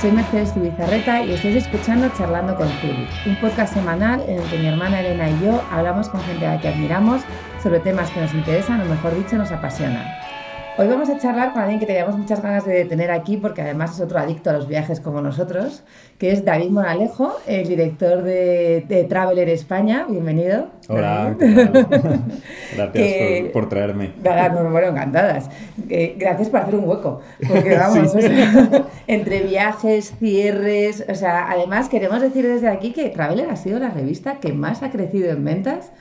soy Mercedes Tibizarreta y estáis escuchando Charlando con Zuli, un podcast semanal en el que mi hermana Elena y yo hablamos con gente a la que admiramos sobre temas que nos interesan o mejor dicho nos apasionan. Hoy vamos a charlar con alguien que teníamos muchas ganas de tener aquí porque además es otro adicto a los viajes como nosotros, que es David Moralejo, el director de, Traveler España. Bienvenido. Hola, gracias por, traerme. Nada, bueno, encantadas. gracias por hacer un hueco, porque vamos, entre viajes, cierres, o sea, además queremos decir desde aquí que Traveler ha sido la revista que más ha crecido en ventas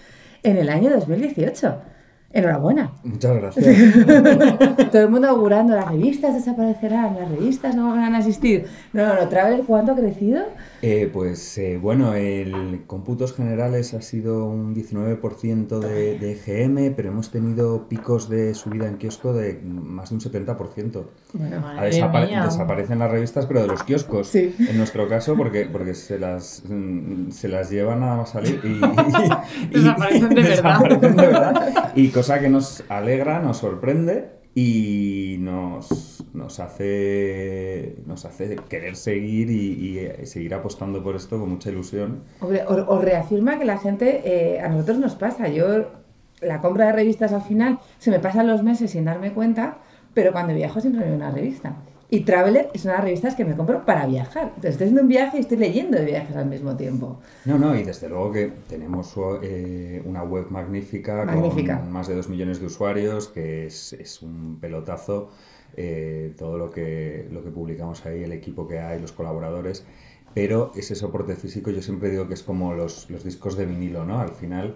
en el año 2018. Enhorabuena. Muchas gracias. Todo el mundo augurando, las revistas desaparecerán, las revistas no van a existir. No, no, no, Travel, ¿cuánto ha crecido? Eh, pues eh, bueno, el cómputos generales ha sido un 19% de, de EGM, pero hemos tenido picos de subida en kiosco de más de un 70%. Bueno, desaparecen las revistas, pero de los kioscos. Sí. En nuestro caso, porque, porque se, las, mm, se las llevan nada más salir y, desaparecen, de desaparecen de verdad. Y cosa que nos alegra, nos sorprende y nos, nos, hace, nos hace querer seguir y, eh, seguir apostando por esto con mucha ilusión. Hombre, os, reafirma que la gente, eh, a nosotros nos pasa, yo la compra de revistas al final se me pasan los meses sin darme cuenta, pero cuando viajo siempre veo una revista. Y Traveler es una de las revistas que me compro para viajar. Entonces estoy haciendo un viaje y estoy leyendo de viajes al mismo tiempo. No, no, y desde luego que tenemos eh, una web magnífica, con más de dos millones de usuarios, que es, es un pelotazo eh, todo lo que, lo que publicamos ahí, el equipo que hay, los colaboradores. Pero ese soporte físico yo siempre digo que es como los, los discos de vinilo, ¿no? Al final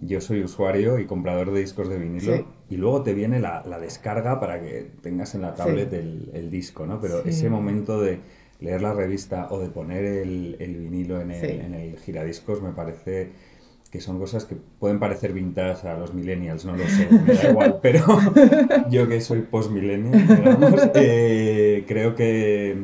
yo soy usuario y comprador de discos de vinilo y luego te viene la, descarga para que tengas en la tablet el, disco, ¿no? Pero ese momento de leer la revista o de poner el, vinilo en el, giradiscos me parece que son cosas que pueden parecer vintage a los millennials, no lo sé, me da igual, pero yo que soy post-millennial, eh, creo que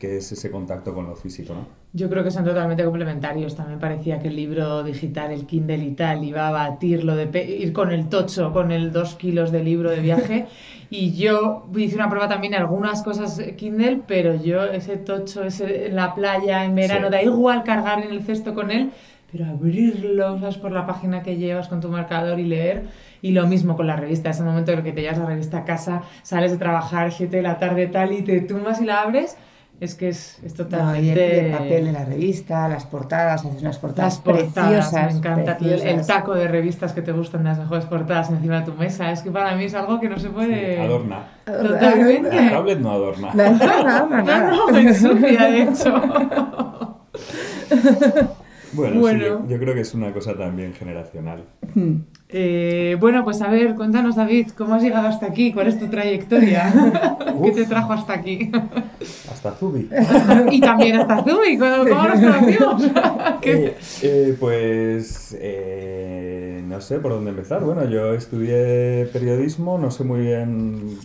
que es ese contacto con lo físico, ¿no? Yo creo que son totalmente complementarios. También parecía que el libro digital, el Kindle y tal, iba a batir lo de ir con el tocho, con el dos kilos de libro de viaje. y yo hice una prueba también en algunas cosas Kindle, pero yo ese tocho, ese en la playa, en verano, da igual cargar en el cesto con él, pero abrirlo, ¿sabes? Por la página que llevas con tu marcador y leer. Y lo mismo con la revista, ese momento en el que te llevas la revista a casa, sales de trabajar, 7 de la tarde tal, y te tumbas y la abres es que es, es totalmente... el, papel de la revista, las portadas, haces unas portadas, preciosas. Me encanta El, taco de revistas que te gustan, las mejores portadas encima de tu mesa. Es que para mí es algo que no se puede... adorna. Totalmente. La tablet no adorna. No, adorna. No, no, de hecho. Bueno, yo, creo que es una cosa también generacional. Hmm. Eh, bueno, pues a ver, cuéntanos David, ¿cómo has llegado hasta aquí? ¿Cuál es tu trayectoria? ¿Qué te trajo hasta aquí? hasta Zubi. y también hasta Zubi, ¿cómo, nos conocimos? Eh, eh, pues no sé por dónde empezar. Bueno, yo estudié periodismo, no sé muy bien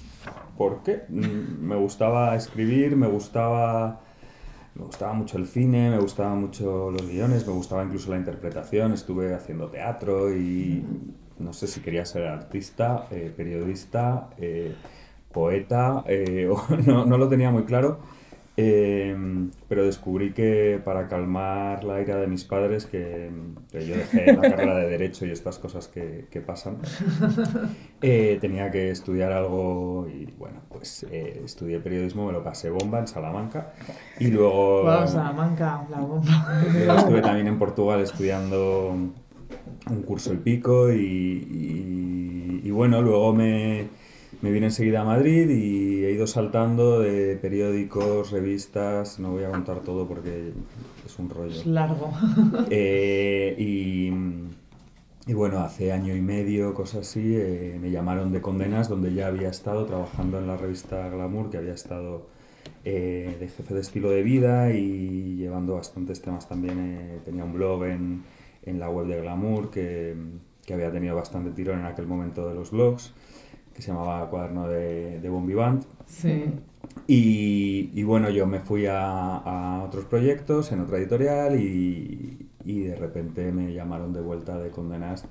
por qué. Mm, me gustaba escribir, me gustaba me gustaba mucho el cine, me gustaban mucho los guiones, me gustaba incluso la interpretación, estuve haciendo teatro y no sé si quería ser artista, eh, periodista, eh, poeta, eh, no, no, lo tenía muy claro. Em, pero descubrí que para calmar la ira de mis padres, que, yo dejé la carrera de Derecho y estas cosas que, que pasan, eh, tenía que estudiar algo y bueno, pues eh, estudié periodismo, me lo pasé bomba en Salamanca y luego... Wow, Salamanca, la bomba. Estuve también en Portugal estudiando un curso y pico y, y bueno, luego me me vine enseguida a Madrid y he ido saltando de periódicos, revistas, no voy a contar todo porque es un rollo. Es largo. Eh, y, y, bueno, hace año y medio, cosas así, eh, me llamaron de Condenas, donde ya había estado trabajando en la revista Glamour, que había estado eh, de jefe de estilo de vida y llevando bastantes temas también. tenía un blog en, en, la web de Glamour que, que había tenido bastante tirón en aquel momento de los blogs que se llamaba Cuaderno de, de Bombivant. Sí. Y, y, bueno, yo me fui a, a, otros proyectos en otra editorial y, y, de repente me llamaron de vuelta de Condenast,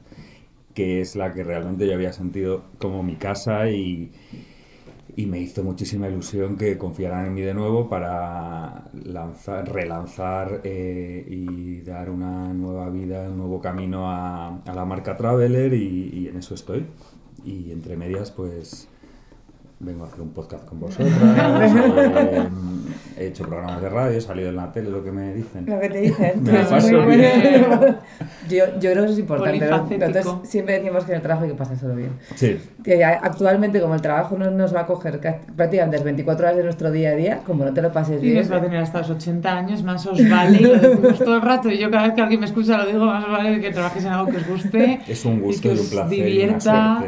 que es la que realmente yo había sentido como mi casa y, y me hizo muchísima ilusión que confiaran en mí de nuevo para lanzar, relanzar eh, y dar una nueva vida, un nuevo camino a, la marca Traveler y, y en eso estoy. Y entre medias, pues vengo a hacer un podcast con vosotras, eh, he hecho programas de radio, he salido en la tele, lo que me dicen. Lo que te dicen. Me yo, yo creo que eso es importante. Nosotros siempre decimos que en el trabajo hay que pasar solo bien. Sí. Que actualmente, como el trabajo no nos va a coger prácticamente las 24 horas de nuestro día a día, como no te lo pases bien. Y nos va a tener hasta los 80 años, más os vale, y lo decimos todo el rato. Y yo cada vez que alguien me escucha lo digo, más os vale que trabajes en algo que os guste. Es un gusto y, que un placer. Divierta.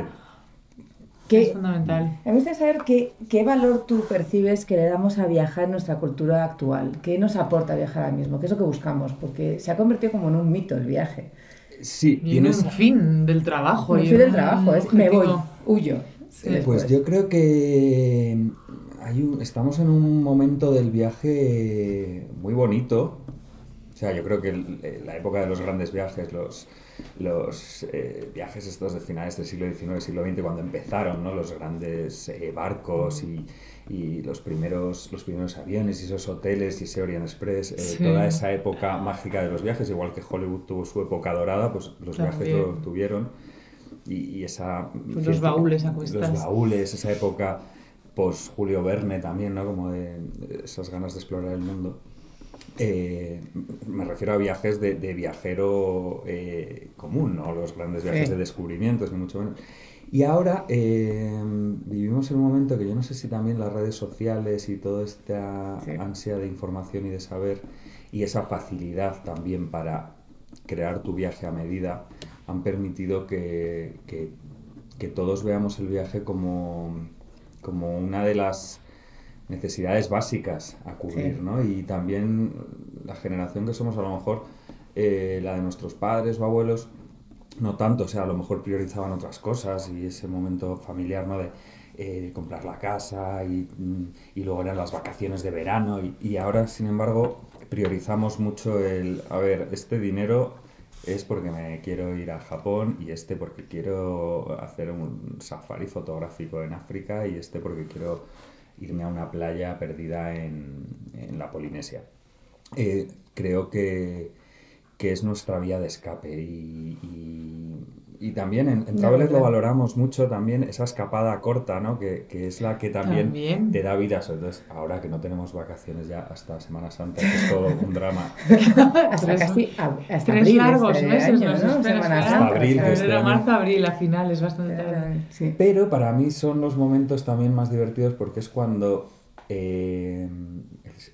¿Qué, es fundamental. Me gusta saber qué, qué, valor tú percibes que le damos a viajar en nuestra cultura actual. ¿Qué nos aporta viajar ahora mismo? ¿Qué es lo que buscamos? Porque se ha convertido como en un mito el viaje. Sí, y en un fin del trabajo. Un fin del trabajo, es me voy, huyo. pues yo creo que hay estamos en un momento del viaje muy bonito. O sea, yo creo que la época de los grandes viajes, los los eh, viajes estos de finales del siglo XIX, siglo XX, cuando empezaron ¿no? los grandes eh, barcos y, y, los, primeros, los primeros aviones y esos hoteles y ese Orient Express, eh, toda esa época mágica de los viajes, igual que Hollywood tuvo su época dorada, pues los viajes lo tuvieron. Y, y esa... Pues los baúles a cuestas. Los baúles, esa época post Julio Verne también, ¿no? Como de esas ganas de explorar el mundo. Eh, me refiero a viajes de, viajero eh, común, no los grandes viajes de descubrimientos, ni mucho menos. Y ahora eh, vivimos en un momento que yo no sé si también las redes sociales y toda esta ansia de información y de saber y esa facilidad también para crear tu viaje a medida han permitido que, que todos veamos el viaje como, como una de las necesidades básicas a cubrir, ¿no? Y también la generación que somos, a lo mejor eh, la de nuestros padres o abuelos, no tanto, o sea, a lo mejor priorizaban otras cosas y ese momento familiar, ¿no? De eh, comprar la casa y, y, luego eran las vacaciones de verano y, y, ahora, sin embargo, priorizamos mucho el, a ver, este dinero es porque me quiero ir a Japón y este porque quiero hacer un safari fotográfico en África y este porque quiero irme a una playa perdida en, la Polinesia. Eh, creo que, que, es nuestra vía de escape y, también en, en Traveler lo valoramos mucho también esa escapada corta, ¿no? Que, que es la que también, te da vida. Entonces, ahora que no tenemos vacaciones ya hasta Semana Santa, que es todo un drama. hasta casi hasta tres abril largos este meses, año, ¿no? Semana Santa. Abril de este marzo, abril, la final es bastante tarde. Sí. Pero para mí son los momentos también más divertidos porque es cuando eh,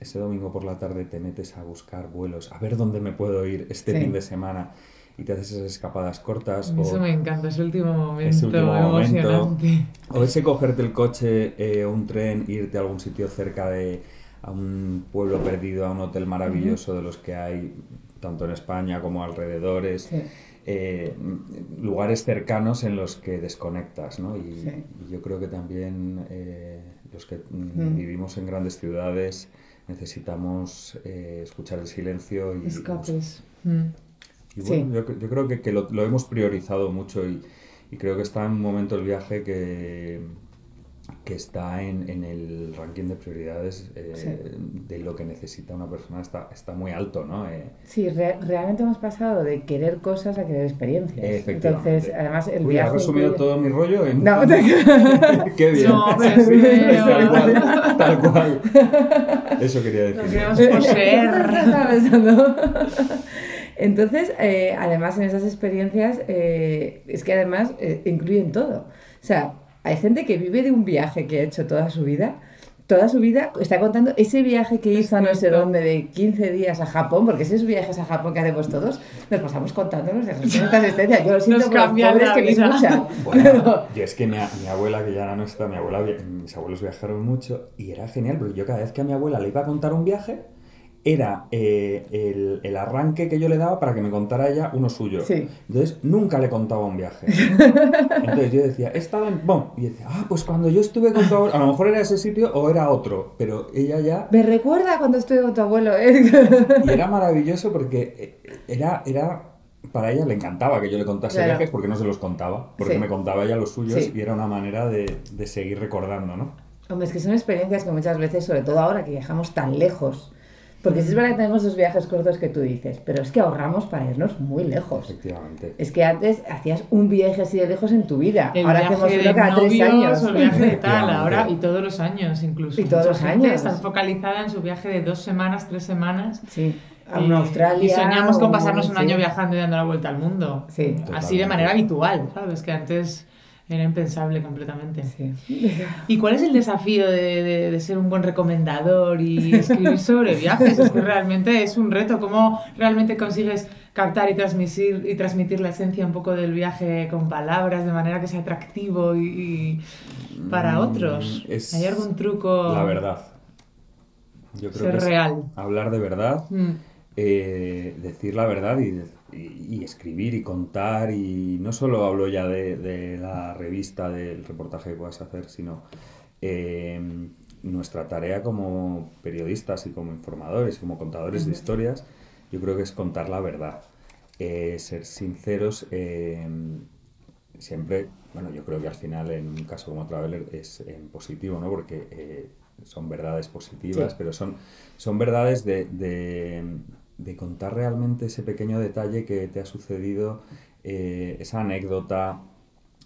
ese domingo por la tarde te metes a buscar vuelos, a ver dónde me puedo ir este fin de semana y te haces esas escapadas cortas. Eso me encanta, ese último momento ese último emocionante. o ese cogerte el coche eh, o un tren, irte a algún sitio cerca de a un pueblo perdido, a un hotel maravilloso de los que hay tanto en España como alrededores. Eh, lugares cercanos en los que desconectas, ¿no? Y, yo creo que también eh, los que mm, vivimos en grandes ciudades necesitamos eh, escuchar el silencio y... Escapes. Y bueno, yo, yo, creo que, que lo, lo, hemos priorizado mucho y, y, creo que está en un momento el viaje que, que está en, en, el ranking de prioridades eh, sí. de lo que necesita una persona está, está muy alto, ¿no? Eh, sí, re realmente hemos pasado de querer cosas a querer experiencias. Entonces, además, el Uy, viaje... ¿Has resumido incluye... todo mi rollo en... No, te... ¡Qué bien! No, pero sí, tal cual, tal cual. Eso quería decir. Lo queremos poseer. Entonces, eh, además, en esas experiencias, eh, es que además eh, incluyen todo. O sea, hay gente que vive de un viaje que ha hecho toda su vida, toda su vida está contando ese viaje que hizo a no sé dónde de 15 días a Japón, porque esos viajes a Japón que hacemos todos, nos pasamos contándonos de nuestra existencia. Yo lo siento por los pobres que me escuchan. Bueno, y es que mi, mi, abuela, que ya no está, mi abuela, mis abuelos viajaron mucho y era genial, porque yo cada vez que a mi abuela le iba a contar un viaje, era eh, el, el, arranque que yo le daba para que me contara ella uno suyo. Sí. Entonces, nunca le contaba un viaje. Entonces yo decía, he estado en... Bon. Y decía, ah, pues cuando yo estuve con tu abuelo, a lo mejor era ese sitio o era otro, pero ella ya... Me recuerda cuando estuve con tu abuelo, ¿eh? Y era maravilloso porque eh, era... era para ella le encantaba que yo le contase claro. viajes porque no se los contaba, porque Sí. me contaba ella los suyos Sí. y era una manera de, de seguir recordando, ¿no? Hombre, es que son experiencias que muchas veces, sobre todo ahora que viajamos tan lejos, porque sí es verdad que tenemos esos viajes cortos que tú dices, pero es que ahorramos para irnos muy lejos. Efectivamente. Es que antes hacías un viaje así de lejos en tu vida. El ahora viaje hacemos de uno cada tres novios años. o el viaje de tal, ahora y todos los años incluso. Y todos Mucha los años. Está focalizada en su viaje de dos semanas, tres semanas. Sí, a y- una Australia. Y soñamos con pasarnos un año viajando y dando la vuelta al mundo. Sí. Así de manera habitual, ¿sabes? Que antes era impensable completamente. Sí. ¿Y cuál es el desafío de, de- de ser un buen recomendador y escribir sobre viajes? Es que realmente es un reto. ¿Cómo realmente consigues captar y transmitir, y transmitir la esencia un poco del viaje con palabras de manera que sea atractivo y, y para Mm, otros? es ¿Hay algún truco? La verdad. Yo creo Ser que es real. hablar de verdad, Mm, eh, decir la verdad y, y- y escribir y contar. Y no solo hablo ya de, de la revista, del reportaje que puedas hacer, sino eh, nuestra tarea como periodistas y como informadores, como contadores de historias, yo creo que es contar la verdad. Eh, ser sinceros, eh, siempre, bueno, yo creo que al final en un caso como Traveler es en positivo, ¿no? Porque eh, son verdades positivas, Sí. pero son, son verdades de, de, de contar realmente ese pequeño detalle que te ha sucedido, eh, esa anécdota,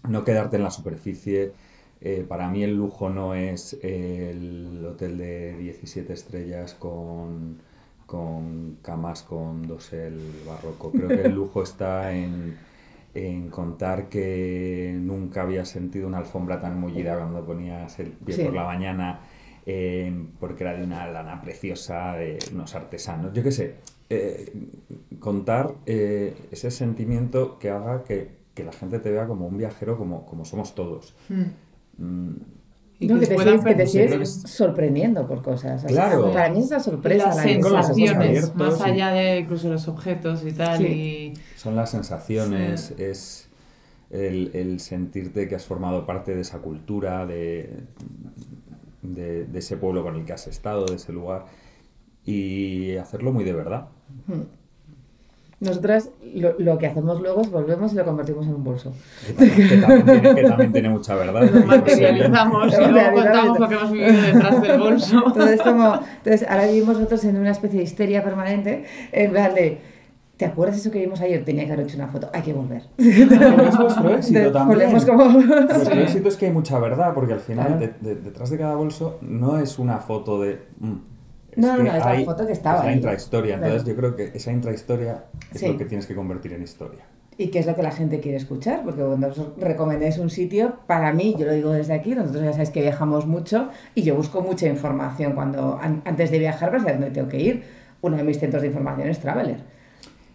no quedarte en la superficie. Eh, para mí el lujo no es el hotel de 17 estrellas con, con camas con dosel barroco. Creo que el lujo está en, en contar que nunca había sentido una alfombra tan mullida cuando ponías el pie Sí. por la mañana, eh, porque era de una lana preciosa, de unos artesanos. Yo qué sé, eh, contar eh, ese sentimiento que haga que, que la gente te vea como un viajero, como, como somos todos. mm. Mm, Y No, que, te sigues, que te percibir sigues creo que es- sorprendiendo por cosas. O sea, Claro. Para mí es esa sorpresa. las la sensaciones, más y- allá de incluso los objetos y tal. Sí. Y... Son las sensaciones, Sí. es el, el sentirte que has formado parte de esa cultura, de, de, de ese pueblo con el que has estado, de ese lugar, y hacerlo muy de verdad. Nosotras lo, lo que hacemos luego es volvemos y lo convertimos en un bolso. Que también, que también tiene, que también tiene mucha verdad. Lo materializamos y Lo luego contamos lo que hemos vivido detrás del bolso. Entonces, como, entonces, ahora vivimos nosotros en una especie de histeria permanente, en plan de, ¿te acuerdas eso que vimos ayer? Tenía que haber hecho una foto, hay que volver. Pero es vuestro éxito también. como... Vuestro Sí. éxito es que hay mucha verdad, porque al final Claro. de- de- detrás de cada bolso no es una foto de... mm, No, no, no, es la foto que estaba es la ahí. intrahistoria. Entonces Claro. yo creo que esa intrahistoria es Sí. lo que tienes que convertir en historia. ¿Y qué es lo que la gente quiere escuchar? Porque cuando os recomendáis un sitio, para mí, yo lo digo desde aquí, nosotros ya sabéis que viajamos mucho y yo busco mucha información cuando an- antes de viajar para saber dónde tengo que ir. Uno de mis centros de información es Traveler.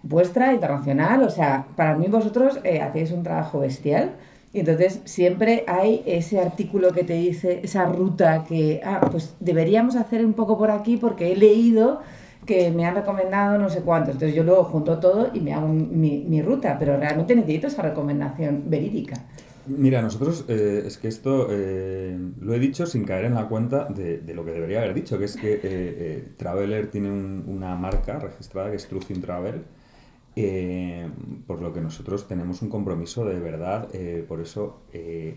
Vuestra, internacional, o sea, para mí vosotros eh, hacéis un trabajo bestial y entonces siempre hay ese artículo que te dice, esa ruta que, ah, pues deberíamos hacer un poco por aquí porque he leído que me han recomendado no sé cuánto. Entonces yo luego junto todo y me hago mi, mi ruta, pero realmente necesito esa recomendación verídica. Mira, nosotros eh, es que esto eh, lo he dicho sin caer en la cuenta de, de lo que debería haber dicho, que es que eh, eh, Traveler tiene un- una marca registrada que es Truth Travel, eh, por lo que nosotros tenemos un compromiso de verdad, eh, por eso eh,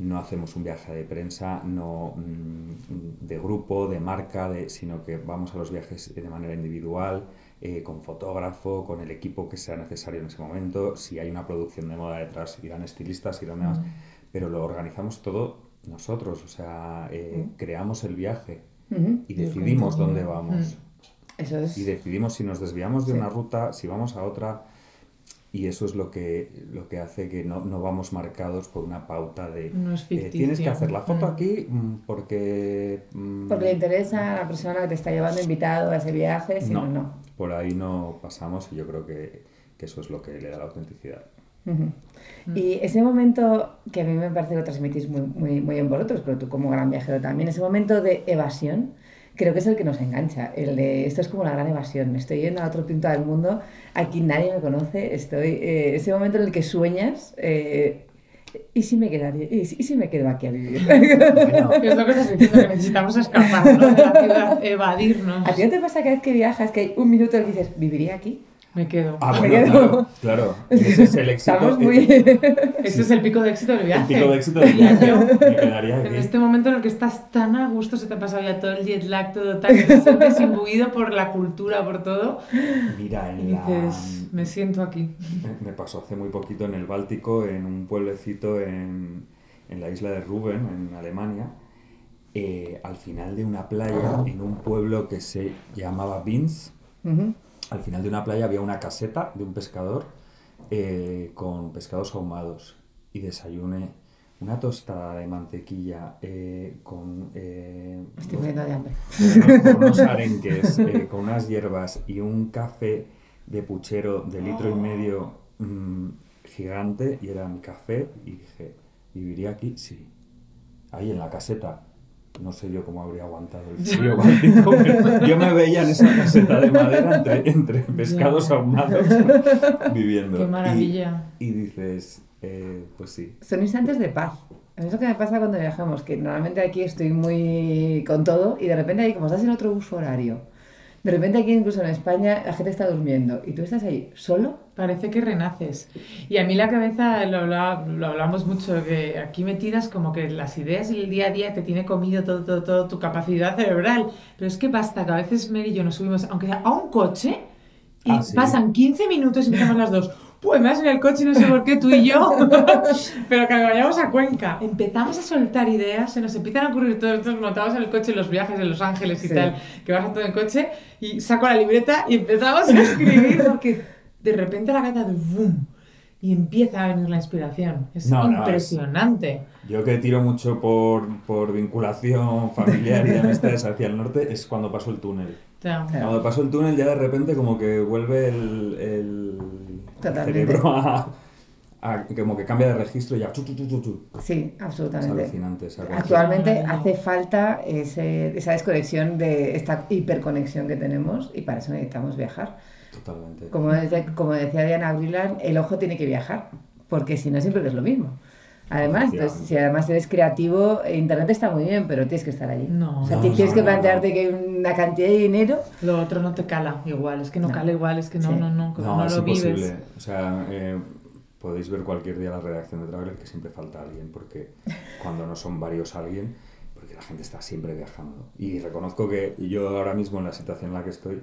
no hacemos un viaje de prensa, no mm, de grupo, de marca, de, sino que vamos a los viajes de manera individual, eh, con fotógrafo, con el equipo que sea necesario en ese momento. Si hay una producción de moda detrás, irán estilistas, irán demás, pero lo organizamos todo nosotros, o sea, eh, creamos el viaje y decidimos dónde vamos. Eso es... Y decidimos si nos desviamos de Sí. una ruta, si vamos a otra, y eso es lo que, lo que hace que no, no vamos marcados por una pauta de No es eh, tienes que hacer la foto Mm. aquí mm, porque... mm, Porque le interesa a la persona que te está llevando invitado a ese viaje, si no, no, por ahí no pasamos y yo creo que, que eso es lo que le da la autenticidad. Y ese momento que a mí me parece que lo transmitís muy, muy, muy bien vosotros, pero tú como gran viajero también, ese momento de evasión, creo que es el que nos engancha. El de esto es como la gran evasión. Estoy yendo a otro punto del mundo, aquí nadie me conoce, estoy. eh, ese momento en el que sueñas. eh, ¿Y si me quedaría? ¿Y si, y si me quedo aquí a vivir? Es lo que estás diciendo, que necesitamos escapar ¿no? de la ciudad, evadirnos. ¿A ti no te pasa cada vez que viajas que hay un minuto en el que dices, ¿viviría aquí? Me quedo. Ah, bueno, claro, claro. Ese es el éxito. Estamos muy... Ese es el pico de éxito del viaje. El pico de éxito del viaje. Me quedaría aquí. En este momento en el que estás tan a gusto, se te ha pasado ya todo el jet lag, todo tan te sientes imbuido por la cultura, por todo. Mira, en Y la... dices, me siento aquí. Me- Me pasó hace muy poquito en el Báltico, en un pueblecito en, en la isla de Rügen, en Alemania, eh, al final de una playa, en un pueblo que se llamaba Binz, Ujú. Al final de una playa había una caseta de un pescador eh, con pescados ahumados y desayuné una tostada de mantequilla eh, con, eh, Estoy muriendo de hambre. con unos arenques, eh, con unas hierbas y un café de puchero de litro y medio mm, gigante y era mi café y dije, ¿viviría aquí? Sí. Ahí en la caseta. No sé yo cómo habría aguantado el frío báltico, Yo me veía en esa caseta de madera entre, entre pescados ahumados viviendo. Qué Y- maravilla. Y, dices, eh, pues sí. Son instantes de paz. A mí Es lo que me pasa cuando viajamos, que normalmente aquí estoy muy con todo y de repente ahí, como estás en otro uso horario, de repente aquí incluso en España la gente está durmiendo y tú estás ahí solo. Parece que renaces. Y a mí la cabeza, lo, hablaba- lo hablamos mucho, que aquí metidas como que las ideas y el día a día te tiene comido todo, todo, todo tu capacidad cerebral. Pero es que basta, que a veces Mary y yo nos subimos, aunque sea a un coche, y Ah, sí. pasan 15 minutos y empezamos las dos. Pues más en el coche, no sé por qué, tú y yo. Pero cuando vayamos a Cuenca, empezamos a soltar ideas, se nos empiezan a ocurrir todos estos montamos en el coche, en los viajes en Los Ángeles y Sí. tal, que vas a todo en coche, y saco la libreta y empezamos a escribir, porque de repente la cabeza de boom, y empieza a venir la inspiración. Es No, no, es- impresionante. Yo que tiro mucho por, por vinculación familiar y de amistades hacia el norte es cuando paso el túnel. Claro. Cuando paso el túnel ya de repente como que vuelve el, el Totalmente. cerebro a, a- como que cambia de registro y ya chu, chu, chu. Sí, es absolutamente. alucinante esa. Actualmente hace falta ese- esa desconexión de esta hiperconexión que tenemos y para eso necesitamos viajar. Totalmente. Como, dice- como decía Diana Brilan, el ojo tiene que viajar, porque si no siempre es lo mismo. Además, pues, si además eres creativo, Internet está muy bien, pero tienes que estar allí. No. O sea, No, ti- no, tienes que plantearte no. que hay una cantidad de dinero. lo otro no te cala igual, es que no, No. cala igual, es que no, Sí. no, no, como No, no, es lo imposible. vives. O sea, eh, podéis ver cualquier día la redacción de Traveler que siempre falta alguien, porque cuando no son varios alguien, porque la gente está siempre viajando. Y reconozco que yo ahora mismo en la situación en la que estoy,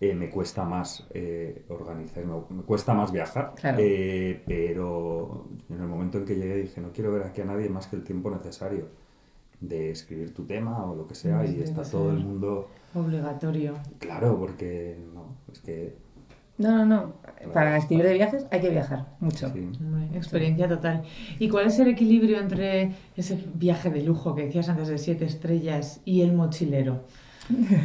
eh, me cuesta más eh, organizar, me, me cuesta más viajar, Claro. eh, pero en el momento en que llegué dije, no quiero ver aquí a nadie más que el tiempo necesario de escribir tu tema o lo que sea, y está todo el mundo, Obligatorio. claro, porque no, es que... No, no, no. Para escribir de viajes hay que viajar mucho. sí. Experiencia total. ¿Y cuál es el equilibrio entre ese viaje de lujo que decías antes de siete estrellas y el mochilero?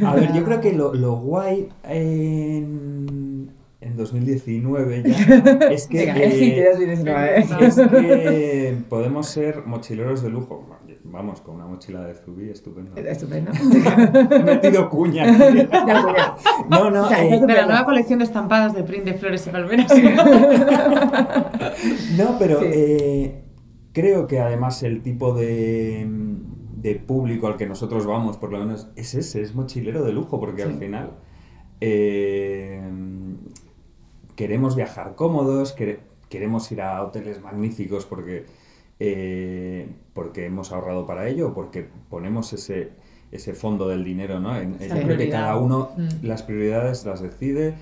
A ver, yo creo que lo, lo guay en, en 2019 ya es que, Venga, eh, el hit de 2019. es que podemos ser mochileros de lujo. Vamos, con una mochila de Zubi, estupendo. Estupendo. He metido cuña. aquí. No, no, eh, De la nueva colección de estampadas de print de flores y palmeras. No, pero Sí. eh, creo que además el tipo de, de público al que nosotros vamos, por lo menos, es ese, es mochilero de lujo, porque al final eh, queremos viajar cómodos, quere- queremos ir a hoteles magníficos porque, eh, porque hemos ahorrado para ello, porque ponemos ese, ese fondo del dinero, ¿no? En- yo creo que cada uno Mm. las prioridades las decide.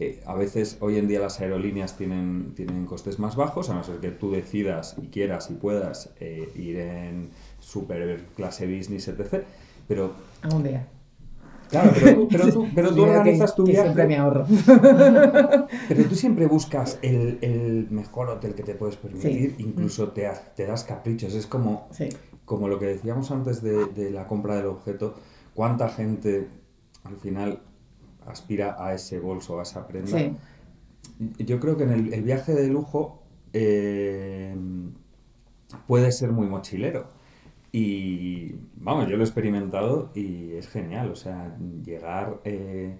Eh, a veces hoy en día las aerolíneas tienen, tienen costes más bajos, a no ser que tú decidas y quieras y puedas eh, ir en super clase business, etc. Pero, Algún día. claro, pero tú, pero tú, pero tú Dinero que- organizas tu que viaje. siempre me ahorro. Pero tú siempre buscas el, el mejor hotel que te puedes permitir, Sí. incluso te, te das caprichos. Es como, Sí. como lo que decíamos antes de, de la compra del objeto, cuánta gente al final aspira a ese bolso, a esa prenda. Sí. Yo creo que en el, el viaje de lujo eh, puede ser muy mochilero. Y vamos, yo lo he experimentado y es genial. O sea, llegar eh,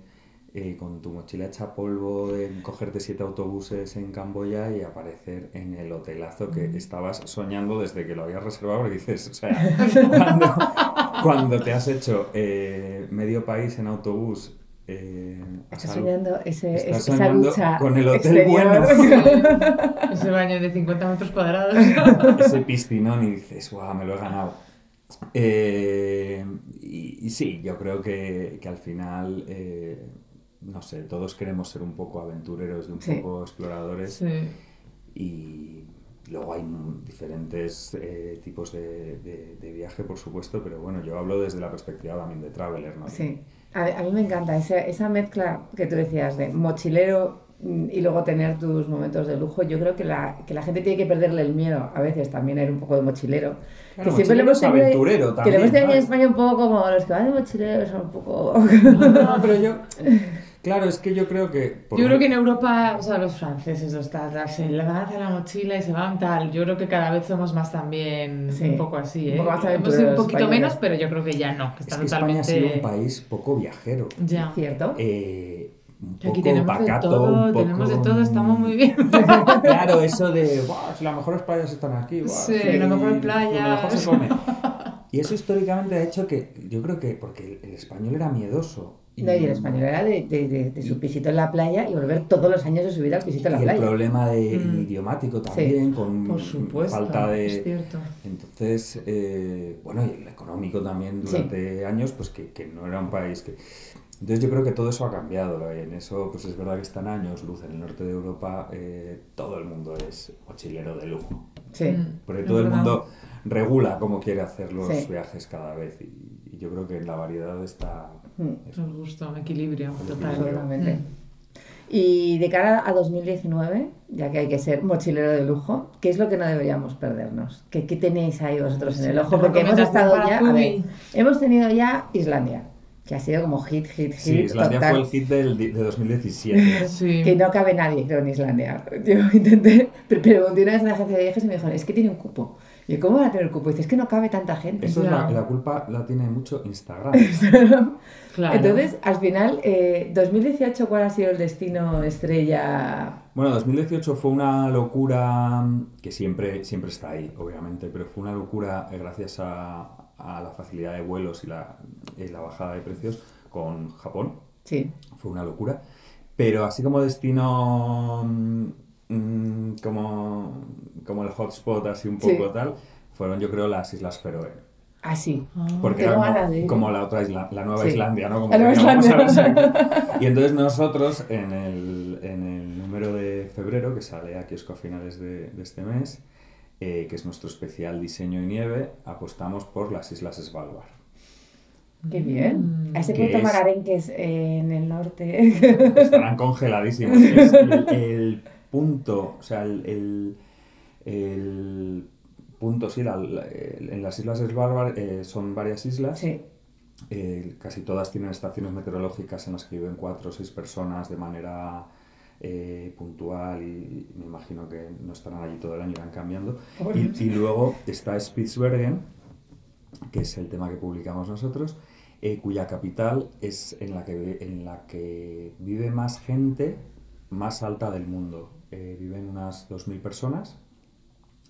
eh, con tu mochila hecha polvo, en cogerte siete autobuses en Camboya y aparecer en el hotelazo que estabas soñando desde que lo habías reservado. Porque dices, o sea, cuando, cuando te has hecho eh, medio país en autobús Eh, Estás soñando ese, esa ducha con el hotel bueno. ese baño de 50 metros cuadrados. ese piscinón y dices, guau, me lo he ganado. Eh, y, sí, yo creo que, que al final, eh, no sé, todos queremos ser un poco aventureros y un poco exploradores. Sí. Y luego hay diferentes eh, tipos de, de, viaje, por supuesto, pero bueno, yo hablo desde la perspectiva también de traveler, ¿no? Sí. A, a mí me encanta esa, esa mezcla que tú decías de mochilero y luego tener tus momentos de lujo, yo creo que la, que la gente tiene que perderle el miedo a veces también a ir un poco de mochilero. que siempre le hemos tenido, aventurero que le hemos tenido en España un poco como los que van de mochilero son un poco... No, pero yo... Claro, es que yo creo que... Yo creo que en Europa, o sea, los franceses, los tal, se levantan la mochila y se van tal. Yo creo que cada vez somos más también un poco así, ¿eh? Un, poco más un poquito menos, pero yo creo que ya no. Que está es que totalmente... España ha sido un país poco viajero. Ya. ¿Cierto? Eh, Aquí tenemos de todo, tenemos de todo, estamos muy bien. claro, eso de, si las mejores playas están aquí, sí, las mejores playas. Mejor se come. Y eso históricamente ha hecho que, yo creo que, porque el, español era miedoso. Y, no, y el español era de, de, de, su pisito en la playa y volver todos los años de su vida al pisito en la y playa. el problema de mm. idiomático también, con Por supuesto, falta de... Es cierto. Entonces, eh, bueno, y el económico también durante años, pues que, que no era un país que... Entonces yo creo que todo eso ha cambiado. En eso, pues es verdad que están años luz. En el norte de Europa eh, todo el mundo es mochilero de lujo. Sí. Mm, Porque todo el mundo regula cómo quiere hacer los viajes cada vez. Y, yo creo que en la variedad está... Mm. Nos gusta un equilibrio total. Totalmente. Y de cara a 2019, ya que hay que ser mochilero de lujo, ¿qué es lo que no deberíamos perdernos? ¿Qué, qué tenéis ahí vosotros en el ojo? Porque hemos estado ya, a ver, hemos tenido ya Islandia, que ha sido como hit, hit, hit. Sí, Islandia total. fue el hit del, de 2017. Sí. Que no cabe nadie, creo, en Islandia. Yo intenté, pero pregunté una vez en la agencia de viajes y me dijeron, es que tiene un cupo. Y ¿cómo van a tener cupo? Y dices, es que no cabe tanta gente. Eso es la, la, culpa la tiene mucho Instagram. claro. Entonces, al final, eh, 2018, ¿cuál ha sido el destino estrella? Bueno, 2018 fue una locura que siempre, siempre está ahí, obviamente, pero fue una locura eh, gracias a, a la facilidad de vuelos y la, y la, bajada de precios con Japón. Sí. Fue una locura. Pero así como destino mmm, como, como el hotspot, así un poco Sí. tal, fueron yo creo las Islas Feroe. Ah, sí. Porque era ir. como, como la otra isla, la nueva Sí. Islandia, ¿no? Como La nueva Islandia. aquí. Y entonces nosotros en el, en el número de febrero, que sale a kiosco a finales de, de este mes, eh, que es nuestro especial diseño y nieve, apostamos por las Islas Svalbard. Qué bien. A ese punto es- Arenques en el norte. Estarán congeladísimos. Es el, el punto, o sea, el, el, el punto, sí, la- en las Islas Svalbard eh, son varias islas. sí. Eh, casi todas tienen estaciones meteorológicas en las que viven cuatro o seis personas de manera eh, puntual y me imagino que no estarán allí todo el año, irán cambiando. Y, y luego está Spitsbergen, que es el tema que publicamos nosotros, eh, cuya capital es en la, que, en la que vive más gente más alta del mundo. Eh, viven unas 2.000 personas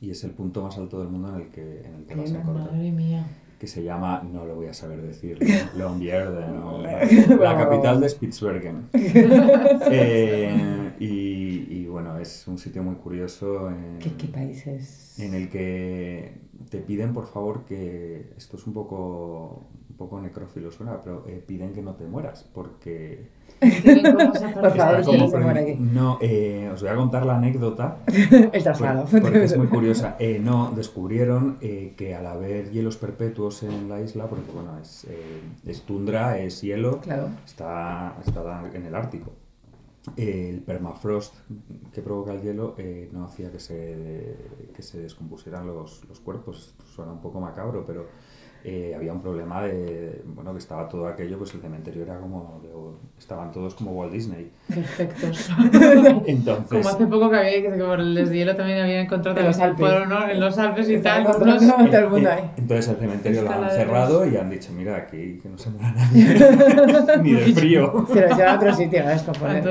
y es el punto más alto del mundo en el que, en el que vas a encontrar Madre mía. que se llama, no lo voy a saber decir, Longyearbyen, o la capital de Spitsbergen. Eh, y, y bueno, es un sitio muy curioso en, ¿Qué, qué países? en el que te piden, por favor, que esto es un poco, un poco necrófilo suena, pero eh, piden que no te mueras, porque Por favor, no se aquí. No, eh, os voy a contar la anécdota. el traslado. Por- porque es muy curiosa. Eh, no, descubrieron eh, que al haber hielos perpetuos en la isla, porque bueno, es, eh, es tundra, es hielo, Claro. está, está en el Ártico. Eh, el permafrost que provoca el hielo eh, no hacía que se, que se descompusieran los, los cuerpos. Esto suena un poco macabro, pero eh, había un problema de, bueno, que estaba todo aquello, pues el cementerio era como, de- estaban todos como Walt Disney. Perfectos. Entonces, Como hace poco que había que por el deshielo también había encontrado En los Alpes. pueblo, ¿no? en los Alpes y tal. El mundo Eh, ahí. Entonces el cementerio lo han cerrado y han dicho, mira, aquí que no se muera nadie, ni de frío. Se los lleva a otro sitio a descomponer.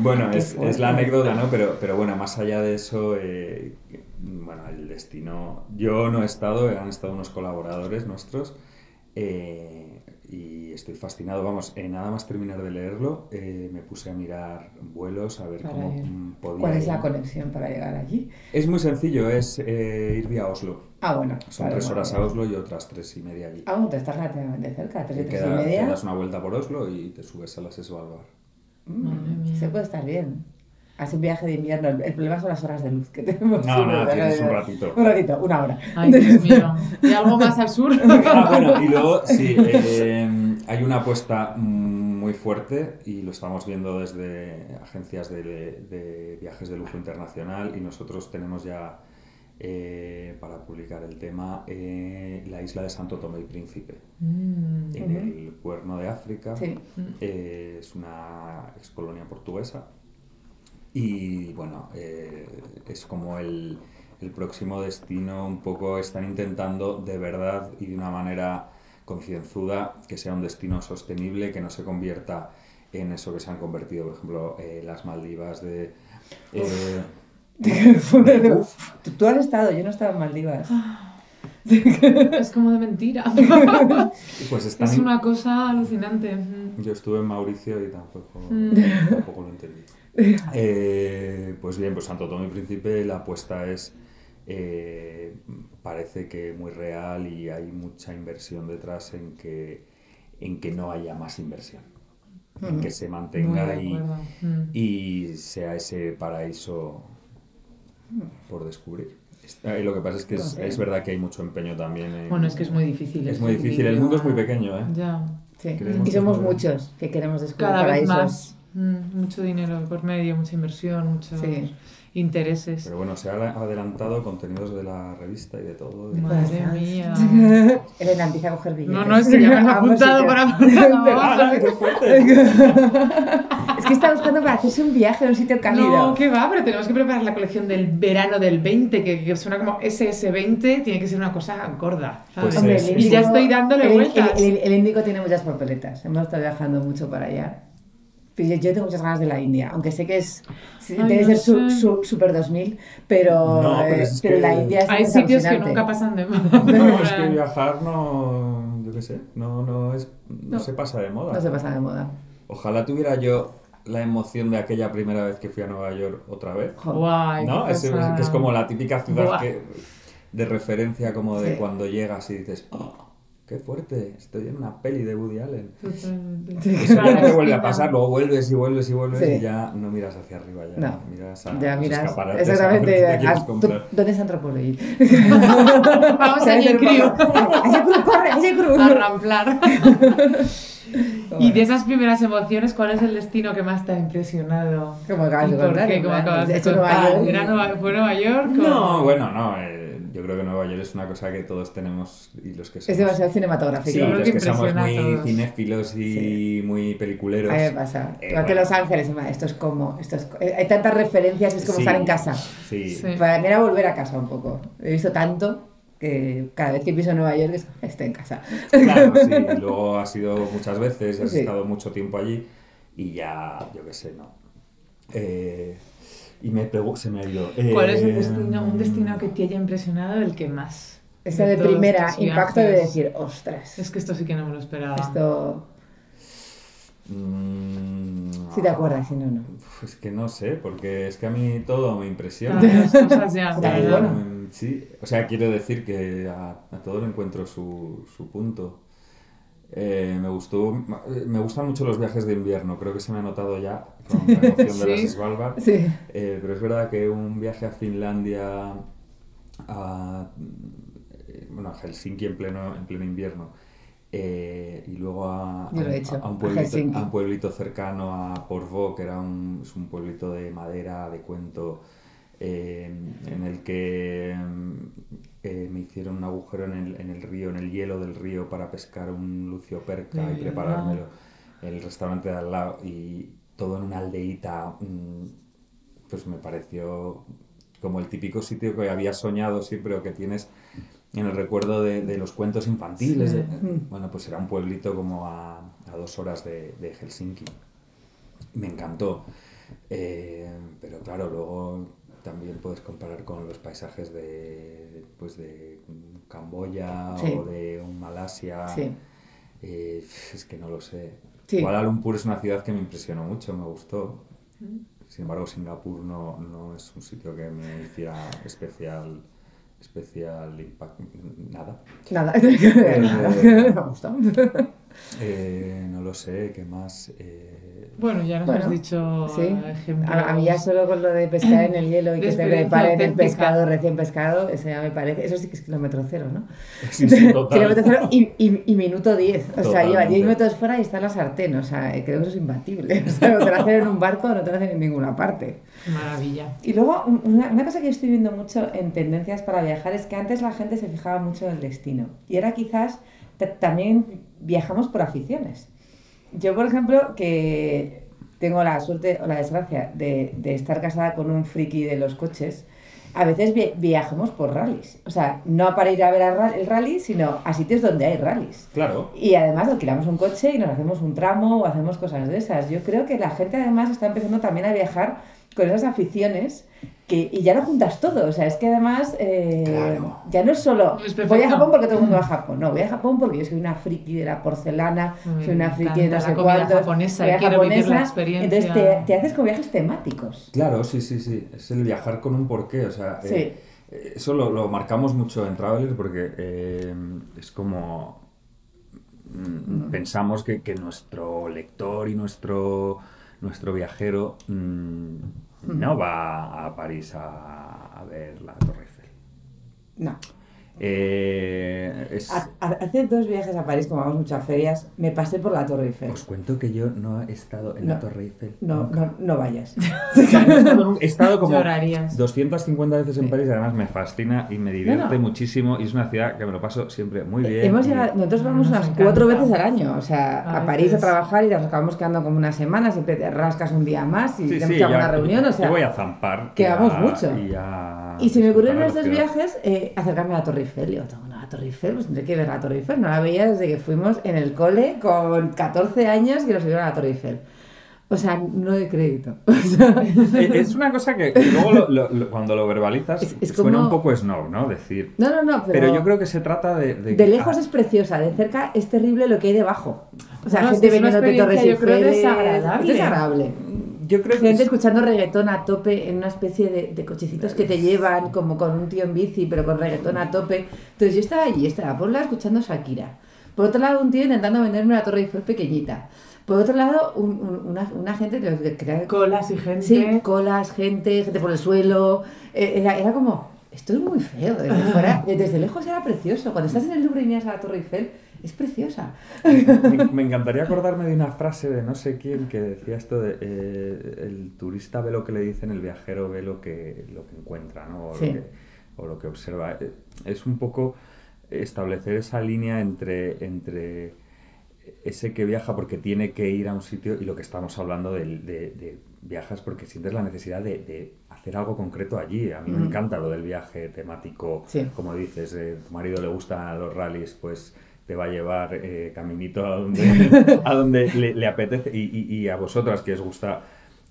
Bueno, es, es la anécdota, ¿no? Pero, pero bueno, más allá de eso, eh, bueno, el destino... Yo no he estado, han estado unos colaboradores nuestros Eh, y estoy fascinado, vamos, eh, nada más terminar de leerlo, eh, me puse a mirar vuelos, a ver cómo mm, podía... ¿Cuál es la conexión para llegar allí? Es muy sencillo, es ir vía Oslo. Ah, bueno. Son tres horas a Oslo y otras tres y media allí. Ah, bueno, te estás relativamente cerca, tres, y tres y media. Te das una vuelta por Oslo y te subes a las Svalbard. Mm, se puede estar bien. Hace un viaje de invierno. El problema son las horas de luz que tenemos. No, no, tienes un ratito. Un ratito, una hora. Ay, Dios mío. ¿Y algo más al sur? ah, bueno, y luego, sí, eh, hay una apuesta muy fuerte y lo estamos viendo desde agencias de, de viajes de lujo internacional y nosotros tenemos ya eh, para publicar el tema eh, la isla de Santo Tomé y Príncipe, mm, en el cuerno de África. es una ex colonia portuguesa y bueno, eh, es como el, el, próximo destino, un poco están intentando de verdad y de una manera concienzuda que sea un destino sostenible, que no se convierta en eso que se han convertido, por ejemplo, eh, las Maldivas de... Eh, Tú has estado, yo no estaba en Maldivas. es como de mentira. Pues es una cosa alucinante. Yo estuve en Mauricio y tampoco, mm. tampoco lo entendí. Eh, pues bien, pues Santo Tomé y Príncipe la apuesta es, eh, parece que muy real y hay mucha inversión detrás en que, en que no haya más inversión, en que se mantenga y, mm. y, sea ese paraíso por descubrir. Eh, lo que pasa es que es, verdad que hay mucho empeño también. bueno, es que es muy difícil. Es muy difícil. El mundo es muy pequeño, ¿eh? Ya. Y somos muchos que queremos descubrir Cada vez más. Mm, mucho dinero por medio, mucha inversión, muchos intereses. Pero bueno, se ha adelantado contenidos de la revista y de todo. Madre mía. Elena empieza a coger billetes. No, no, es que ya me he apuntado para... ah, es que está buscando para hacerse un viaje a un sitio cálido. No, ¿qué va? Pero tenemos que preparar la colección del verano del 20, que, suena como SS20, tiene que ser una cosa gorda. Pues y ya estoy dándole vueltas. El, el, el, tiene muchas papeletas. Hemos estado viajando mucho para allá. Yo tengo muchas ganas de la India, aunque sé que es debe ser su, su, super 2000, pero, pero, eh, la India es Hay sitios que nunca pasan de moda. No, es que viajar no, yo qué sé, no, no, es, no, se pasa de moda. No se pasa de moda. Ojalá tuviera yo la emoción de aquella primera vez que fui a Nueva York otra vez. Guay, ¿No? Es, es, como la típica ciudad que, de referencia como de cuando llegas y dices... Oh, qué fuerte, estoy en una peli de Woody Allen. Eso ya no te vuelve a pasar, luego vuelves y vuelves y vuelves y ya no miras hacia arriba, ya no. miras a ya miras, exactamente, a, ¿dónde es Antropología? Vamos a ir Crew. corre, ese Crew. A ramplar. Y de esas primeras emociones, ¿cuál es el destino que más te ha impresionado? Como acabas de contar. ¿Cómo acabas de contar? ¿Fue Nueva York? No, bueno, no. Eh, yo creo que Nueva York es una cosa que todos tenemos y los que somos... Es demasiado cinematográfico. Sí, los que, somos muy cinéfilos y muy peliculeros. A mí me pasa. Eh, Igual que Los Ángeles, esto es como... Esto es, eh, hay tantas referencias, es como estar en casa. Sí. Para mí era volver a casa un poco. He visto tanto que cada vez que piso en Nueva York es estoy en casa. Claro, sí. Luego has ido muchas veces, has estado mucho tiempo allí y ya, yo qué sé, ¿no? Eh, y me pegó, se me ha ido. ¿Cuál es el destino, un destino que te haya impresionado, el que más? Ese de, primera impacto de decir, ostras. Es que esto sí que no me lo esperaba. Esto. Mm, si te acuerdas, si no, no. Es que no sé, porque es que a mí todo me impresiona. Las cosas ya. sí, o sea, quiero decir que a, a todo le encuentro su, su punto. Eh, me gustó, me gustan mucho los viajes de invierno, creo que se me ha notado ya con la noción de las Svalbard. Eh, pero es verdad que un viaje a Finlandia, a, eh, bueno, a Helsinki en pleno, en pleno invierno, y luego a, un pueblito, a, un pueblito, cercano a Porvoo, que era un, es un pueblito de madera, de cuento, en el que eh, me hicieron un agujero en el, en el, río, en el hielo del río para pescar un lucio perca y preparármelo el restaurante de al lado y todo en una aldeíta, mm, pues me pareció como el típico sitio que había soñado siempre o que tienes en el recuerdo de, de los cuentos infantiles. bueno, pues era un pueblito como a, a dos horas de, de, Helsinki. Me encantó. Eh, pero claro, luego también puedes comparar con los paisajes de, pues de Camboya o de un Malasia. Eh, es que no lo sé. Kuala Lumpur es una ciudad que me impresionó mucho, me gustó. Sin embargo, Singapur no, no es un sitio que me hiciera especial especial impacto. Nada. Nada. me gusta. Eh, no lo sé, ¿qué más? Eh, bueno, ya nos has dicho ejemplos. A, mí ya solo con lo de pescar en el hielo y que te preparen el pescado recién pescado, eso ya me parece. Eso sí que es kilómetro cero, ¿no? Sí, sí, total. kilómetro cero y, y, minuto 10. O sea, lleva 10 minutos fuera y está la sartén. O sea, creo que eso es imbatible. O sea, no te lo hacen en un barco, no te lo hacen en ninguna parte. Maravilla. Y luego, una, una cosa que yo estoy viendo mucho en tendencias para viajar es que antes la gente se fijaba mucho en el destino. Y ahora quizás también viajamos por aficiones. Yo, por ejemplo, que tengo la suerte o la desgracia de, de estar casada con un friki de los coches, a veces viajamos por rallies. O sea, no para ir a ver el rally, sino a sitios donde hay rallies. Claro. Y además alquilamos un coche y nos hacemos un tramo o hacemos cosas de esas. Yo creo que la gente además está empezando también a viajar con esas aficiones que, y ya lo juntas todo, o sea, es que además eh, ya no es solo voy a Japón porque todo el mundo va a Japón, no, voy a Japón porque yo soy una friki de la porcelana, soy una friki de no sé japonesa, soy japonesa, la experiencia. entonces te, te, haces con viajes temáticos. Claro, sí, sí, sí, es el viajar con un porqué, o sea, eh, eso lo, lo, marcamos mucho en Traveler porque eh, es como mm, pensamos que, que, nuestro lector y nuestro, nuestro viajero... No va a París a, a ver la Torre Eiffel. No. Eh, Hace dos viajes a París, como vamos muchas ferias, me pasé por la Torre Eiffel. Os cuento que yo no he estado en la Torre Eiffel. No, no, no, vayas. he, estado como 250 veces en París y además me fascina y me divierte muchísimo y es una ciudad que me lo paso siempre muy bien. Hemos nosotros vamos unas cuatro veces al año, o sea, a París a trabajar y nos acabamos quedando como una semana, siempre te rascas un día más y tenemos que una reunión, o sea... Yo voy a zampar. Que vamos mucho. Y, y se me ocurrió en estos viajes eh, acercarme a la Torre Eiffel. Yo tengo la Torre Eiffel, pues tendré que ver la Torre Eiffel. No la veía desde que fuimos en el cole con 14 años que nos subieron a la Torre Eiffel. O sea, no de crédito. es una cosa que luego cuando lo verbalizas suena un poco snob, ¿no? Decir. No, no, no. Pero, yo creo que se trata de. De, lejos es preciosa, de cerca es terrible lo que hay debajo. O sea, gente veniendo de Torres Eiffel. Es desagradable. Es desagradable yo creo Gente escuchando reggaetón a tope en una especie de, de, cochecitos que te llevan como con un tío en bici, pero con reggaetón a tope. Entonces yo estaba allí, estaba por un lado escuchando Shakira. Por otro lado, un tío intentando venderme una torre Eiffel pequeñita. Por otro lado, una, una, gente que crea... Colas y gente. Sí, colas, gente, gente por el suelo. Eh, era, era como, esto es muy feo. Desde, fuera, desde lejos era precioso. Cuando estás en el Louvre y miras a la Torre Eiffel, es preciosa. Me, encantaría acordarme de una frase de no sé quién que decía esto de eh, el turista ve lo que le dicen, el viajero ve lo que, lo que encuentra, ¿no? O, lo que, o lo que observa. Eh, es un poco establecer esa línea entre, entre ese que viaja porque tiene que ir a un sitio y lo que estamos hablando de, de, viajas porque sientes la necesidad de, hacer algo concreto allí. A mí me encanta lo del viaje temático, como dices, eh, tu marido le gustan los rallies, pues te va a llevar eh, caminito a donde, a donde le, apetece. Y, a vosotras que os gusta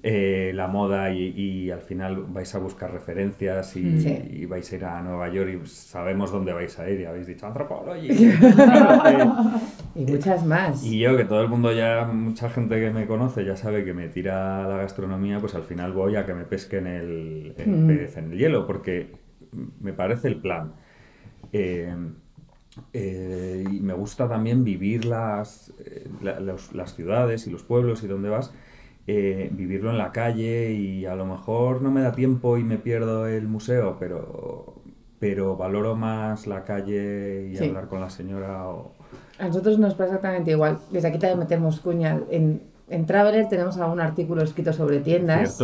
eh, la moda y, al final vais a buscar referencias y, vais a ir a Nueva York y sabemos dónde vais a ir y habéis dicho antropología y muchas más. Y yo que todo el mundo ya mucha gente que me conoce ya sabe que me tira la gastronomía pues al final voy a que me pesquen el, el mm. pez en el hielo porque me parece el plan. Eh, eh, y me gusta también vivir las, eh, las ciudades y los pueblos y donde vas, eh, vivirlo en la calle y a lo mejor no me da tiempo y me pierdo el museo, pero, pero valoro más la calle y hablar con la señora. A nosotros nos pasa exactamente igual. Desde aquí también metemos cuña. En, en Traveler tenemos algún artículo escrito sobre tiendas.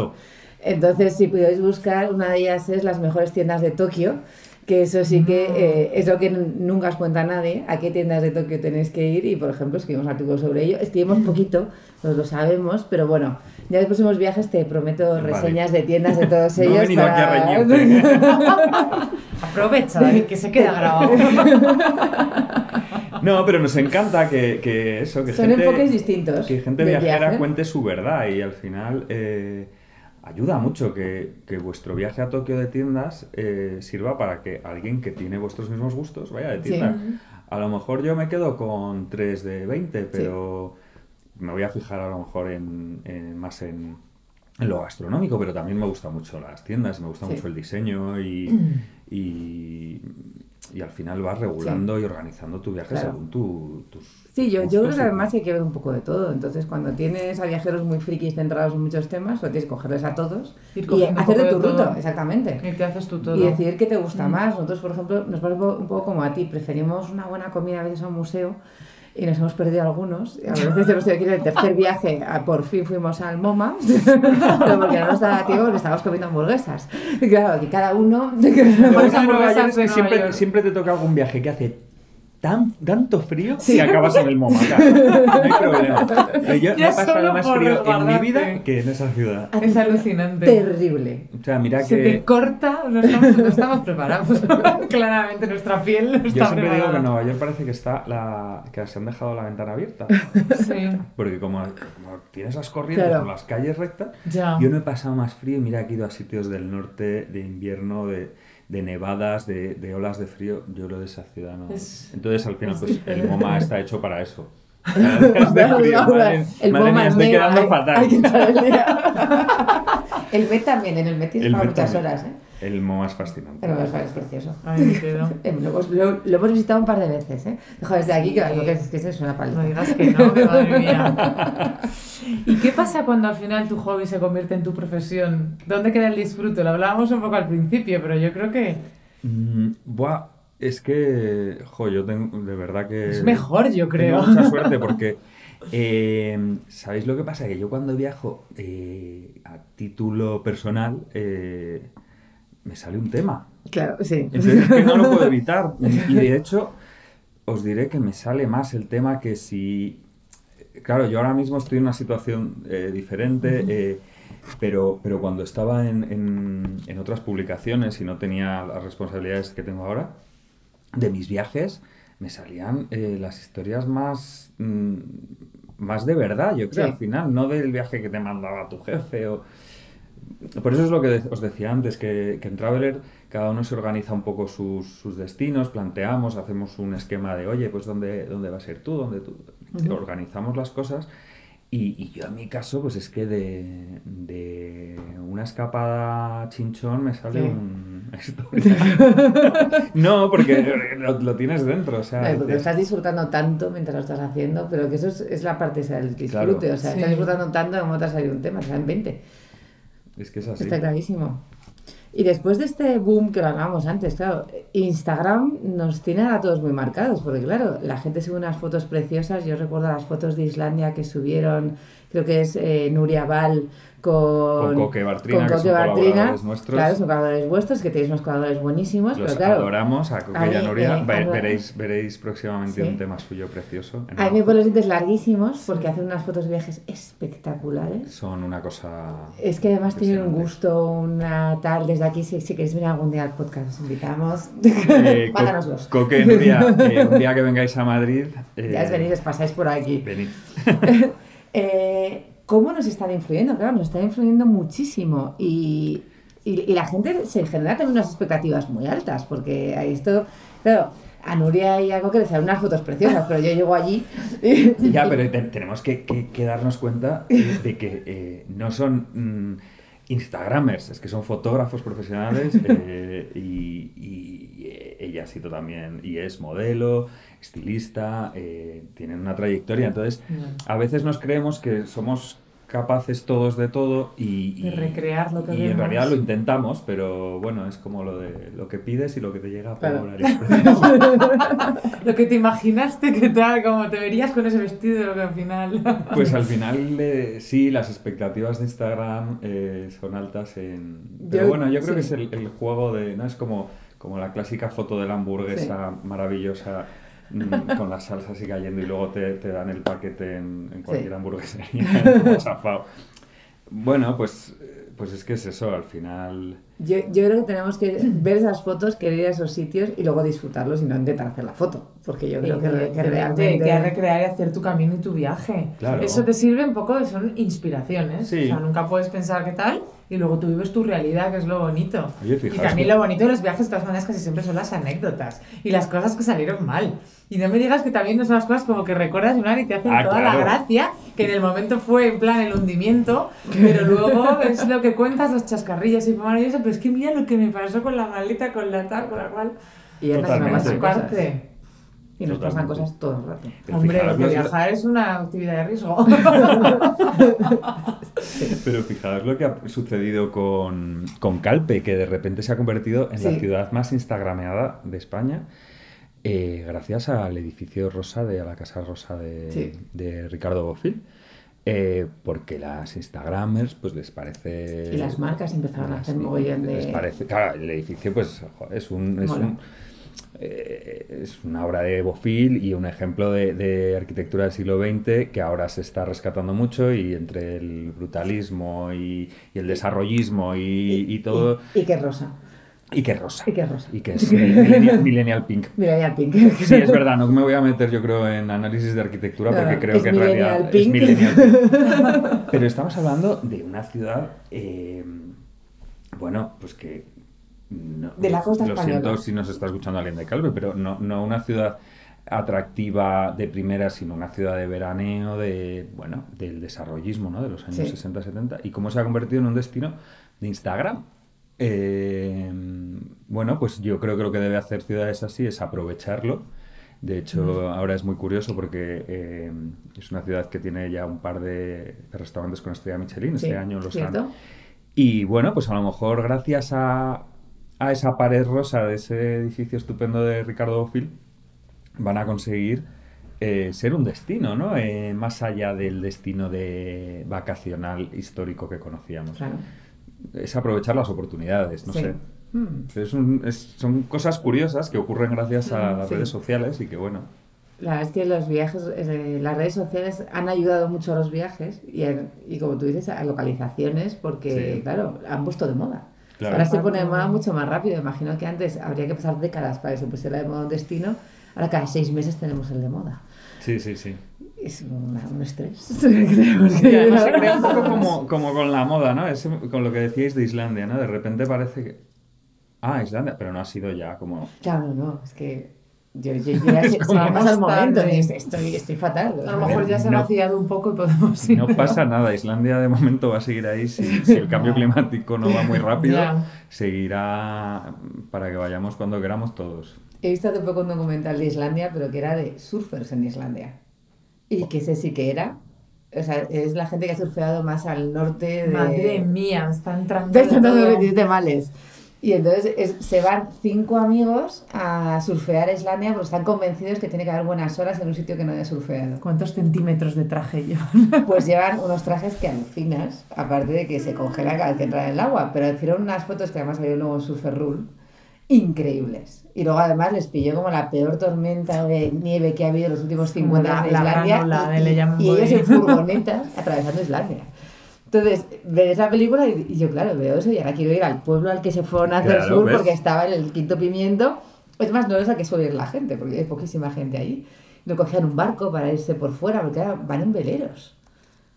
Entonces, si podéis buscar, una de ellas es las mejores tiendas de Tokio que eso sí que mm. eh, es lo que nunca os cuenta nadie, a qué tiendas de Tokio tenéis que ir y, por ejemplo, escribimos artículos sobre ello. Escribimos mm. poquito, nos lo sabemos, pero bueno, ya en los próximos viajes te prometo reseñas de tiendas de todos ellos. No he venido para... aquí a Aprovecha, que se queda grabado. No, pero nos encanta que, que eso, que Son enfoques distintos. Que gente viajera cuente su verdad y al final... Eh, ayuda mucho que, que, vuestro viaje a Tokio de tiendas eh, sirva para que alguien que tiene vuestros mismos gustos vaya de tienda. A lo mejor yo me quedo con 3 de 20, pero me voy a fijar a lo mejor en, más en, lo gastronómico, pero también me gustan mucho las tiendas, me gusta mucho el diseño y, y, y, al final vas regulando y organizando tu viaje según tu, tus Sí, yo, yo creo que además hay que ver un poco de todo. Entonces, cuando tienes a viajeros muy frikis centrados en muchos temas, pues tienes que cogerles a todos y hacer de tu ruta, exactamente. Y te haces tú todo. Y decidir qué te gusta mm. más. Nosotros, por ejemplo, nos pasa un poco como a ti. Preferimos una buena comida a veces a un museo y nos hemos perdido algunos. Y a veces hemos tenido que ir el tercer viaje, a, por fin fuimos al MoMA, pero porque no nos daba tiempo porque estábamos comiendo hamburguesas. Y claro, aquí cada uno... siempre, siempre te toca algún viaje que hace tan, tanto frío sí. que acabas en el MoMA. No hay problema. Yo no he pasado más frío en mi vida que en esa ciudad. Es alucinante. Terrible. O sea, mira Se que... te corta, no estamos, no estamos preparados. Claramente nuestra piel no está Yo siempre digo que en Nueva York parece que está la... que se han dejado la ventana abierta. Sí. Porque como, como tienes las corrientes claro. las calles rectas, ya. yo no he pasado más frío. Mira que he ido a sitios del norte de invierno, de de nevadas, de, de, olas de frío, yo lo de esa ciudad no. Entonces al final pues el MoMA está hecho para eso. el MoMA estoy quedando fatal. el Met también, en el Met tienes para muchas horas, ¿eh? El es fascinante. El es precioso. Ay, lo, hemos, lo, lo, hemos visitado un par de veces, ¿eh? Dejo desde aquí que, que, es, que es una paliza. No digas que no, que madre mía. ¿Y qué pasa cuando al final tu hobby se convierte en tu profesión? ¿Dónde queda el disfrute? Lo hablábamos un poco al principio, pero yo creo que... Mm, buah, es que, jo, yo tengo, de verdad que... Es mejor, yo creo. Tengo mucha suerte porque... Eh, ¿Sabéis lo que pasa? Que yo cuando viajo eh, a título personal eh, me sale un tema. Claro, sí. Entonces es que no lo puedo evitar. Y de hecho, os diré que me sale más el tema que si claro, yo ahora mismo estoy en una situación eh, diferente, eh, pero, pero cuando estaba en, en, otras publicaciones y no tenía las responsabilidades que tengo ahora, de mis viajes, me salían eh, las historias más, mm, más de verdad, yo creo, al final, no del viaje que te mandaba tu jefe o... Por eso es lo que os decía antes, que, que en Traveler cada uno se organiza un poco sus, sus, destinos, planteamos, hacemos un esquema de, oye, pues dónde, dónde va a ser tú, dónde tú, organizamos las cosas. Y, y, yo en mi caso, pues es que de, de una escapada chinchón me sale un... no, porque lo, lo, tienes dentro, o sea... porque estás disfrutando tanto mientras lo estás haciendo, pero que eso es, es la parte del disfrute, o sea, estás disfrutando tanto como te ha salido un tema, o sea, en 20. Es que es así. Está clarísimo. Y después de este boom que lo hablábamos antes, claro, Instagram nos tiene a todos muy marcados, porque claro, la gente sube unas fotos preciosas. Yo recuerdo las fotos de Islandia que subieron, creo que es eh, Nuria Val con, con Coque Bartrina, que son colaboradores nuestros. Claro, son colaboradores vuestros, que tenéis unos colaboradores buenísimos. Los pero claro, adoramos a Coque y a Nuria. Eh, veréis, veréis próximamente un tema suyo precioso. A mí me ponen los dientes larguísimos porque hacen unas fotos de viajes espectaculares. Son una cosa. Es que además tienen un gusto, una tal. Desde aquí, si, si queréis venir algún día al podcast, os invitamos. Eh, Páganoslos. Coque, Nuria, eh, un día que vengáis a Madrid. Ya os venís, os pasáis por aquí. Venid. eh, ¿Cómo nos están influyendo? Claro, nos están influyendo muchísimo y, y, la gente se genera también unas expectativas muy altas, porque esto, claro, a Nuria y a Coque les salen unas fotos preciosas, pero yo llego allí. ya, pero tenemos que, que, darnos cuenta de que eh, no son mm, Instagramers, es que son fotógrafos profesionales eh, y, y, ella ha sido también, y es modelo, estilista, eh, tienen una trayectoria, entonces a veces nos creemos que somos capaces todos de todo y, de recrear lo que y en realidad lo intentamos, pero bueno, es como lo de lo que pides y lo que te llega por Lo que te imaginaste que tal, como te verías con ese vestido, lo que al final... pues al final eh, sí, las expectativas de Instagram eh, son altas en... Pero bueno, yo creo que es el, juego de... ¿no? Es como, como la clásica foto de la hamburguesa maravillosa Mm, con la salsa así cayendo y luego te, te dan el paquete en, en cualquier hamburguesería como chafado. Bueno, pues, pues es que es eso, al final... Yo, yo creo que tenemos que ver esas fotos, querer ir a esos sitios y luego disfrutarlos y no intentar hacer la foto, porque yo creo que, que, realmente... Que recrear y hacer tu camino y tu viaje. Eso te sirve un poco, son inspiraciones. O sea, nunca puedes pensar qué tal y luego tú vives tu realidad, que es lo bonito. y también lo bonito de los viajes, de todas maneras, casi siempre son las anécdotas y las cosas que salieron mal. Y no me digas que también no son las cosas como que recuerdas una y te hacen ah, toda la gracia, que en el momento fue en plan el hundimiento, pero luego es lo que cuentas, los chascarrillos y maravilloso, pero es que mira lo que me pasó con la maleta, con la tal, con la cual. Y es la parte. Y nos pasan cosas todo el rato. Hombre, viajar es una actividad de riesgo. Pero fijaos lo que ha sucedido con, con, Calpe, que de repente se ha convertido en la ciudad más instagrameada de España. Eh, gracias al edificio rosa de a la casa rosa de, de Ricardo Bofill. Eh, porque las Instagramers pues les parece y las marcas empezaron a hacer muy bien de les parece claro el edificio pues es un, es un eh, es una obra de Bofill y un ejemplo de, arquitectura del siglo XX que ahora se está rescatando mucho y entre el brutalismo y, el desarrollismo y, todo... Y, que rosa. Y que rosa. Y que rosa. Y que es millennial, Pink. Millennial Pink. Sí, es verdad, no me voy a meter yo creo en análisis de arquitectura porque creo que en realidad es Millennial Pink. Pero estamos hablando de una ciudad, eh, bueno, pues que de la costa Lo siento si nos está escuchando alguien de Calve, pero no, no una ciudad atractiva de primera, sino una ciudad de veraneo, de, bueno, del desarrollismo, ¿no? De los años 60-70 y cómo se ha convertido en un destino de Instagram. Eh, bueno, pues yo creo que lo que debe hacer ciudades así es aprovecharlo. De hecho, ahora es muy curioso porque eh, es una ciudad que tiene ya un par de, restaurantes con estrella Michelin. este año los han. Y bueno, pues a lo mejor gracias a, a esa pared rosa de ese edificio estupendo de Ricardo Bofill, van a conseguir eh, ser un destino, ¿no? Eh, más allá del destino de vacacional histórico que conocíamos. Es aprovechar las oportunidades, no sé. Hmm. son cosas curiosas que ocurren gracias a hmm, las redes sociales y que bueno. La verdad es que los viajes, eh, las redes sociales han ayudado mucho a los viajes y, y como tú dices, a localizaciones porque, claro, han puesto de moda. Ahora se pone de moda mucho más rápido. Imagino que antes habría que pasar décadas para que se pusiera de moda un destino. Ahora cada seis meses tenemos el de moda. Sí, sí, sí. Es un, estrés. se crea un poco como, como, con la moda, ¿no? Es con lo que decíais de Islandia, ¿no? De repente parece que... Ah, Islandia, pero no ha sido ya como... Claro, no, es que yo, yo, ya se, vamos al momento, estoy, estoy fatal. A lo mejor ya se ha vaciado un poco y podemos ir. No pasa nada, Islandia de momento va a seguir ahí. Si, si el cambio climático no va muy rápido, seguirá para que vayamos cuando queramos todos. He visto hace poco un documental de Islandia, pero que era de surfers en Islandia. Y que ese sí que era o sea, es la gente que ha surfeado más al norte de... Madre mía, están entrando... de males. Y entonces se van cinco amigos a surfear a Islandia porque están convencidos que tiene que haber buenas horas en un sitio que no haya surfeado. ¿Cuántos centímetros de traje llevan? Pues llevan unos trajes que alucinas, aparte de que se congelan cada vez que entran en el agua. Pero hicieron unas fotos que además salieron luego en Surfer Rule, increíbles. Y luego además les pilló como la peor tormenta de nieve que ha habido en los últimos 50 años en Islandia. y, y ellos en furgonetas atravesando Islandia. Entonces, ves esa película y, yo, claro, veo eso y ahora quiero ir al pueblo al que se fueron a hacer sur porque estaba en el quinto pimiento. Es más, no es a que suele ir la gente, porque hay poquísima gente ahí. No cogían un barco para irse por fuera, porque van en veleros.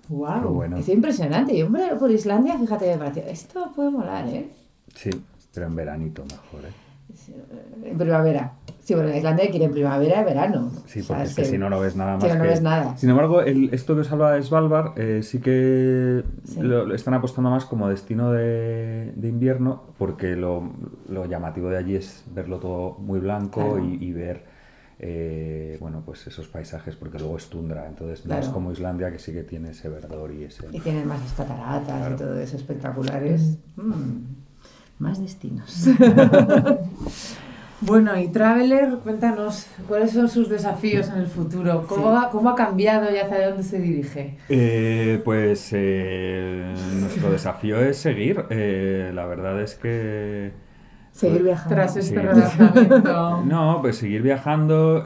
¡Wow! Es impresionante. Y un velero por Islandia, fíjate, me pareció, esto puede molar, ¿eh? Sí, pero en veranito mejor, ¿eh? En primavera. Sí, bueno, en Islandia quiere primavera y verano. Sí, porque es que, si no, no ves nada más. no ves nada. Sin embargo, el, esto que os habla de Svalbard eh, sí que Lo, están apostando más como destino de, de invierno, porque lo, lo, llamativo de allí es verlo todo muy blanco y, ver. Eh, bueno, pues esos paisajes, porque luego es tundra, entonces no es como Islandia que sí que tiene ese verdor y ese... Y tiene más cataratas y todo eso espectaculares. Mm, más destinos. Bueno, y Traveler, cuéntanos, ¿cuáles son sus desafíos en el futuro? ¿Cómo, ha, cómo ha cambiado y hacia dónde se dirige? Eh, pues eh, nuestro desafío es seguir. Eh, la verdad es que... Seguir viajando. Tras este relanzamiento. No, pues seguir viajando,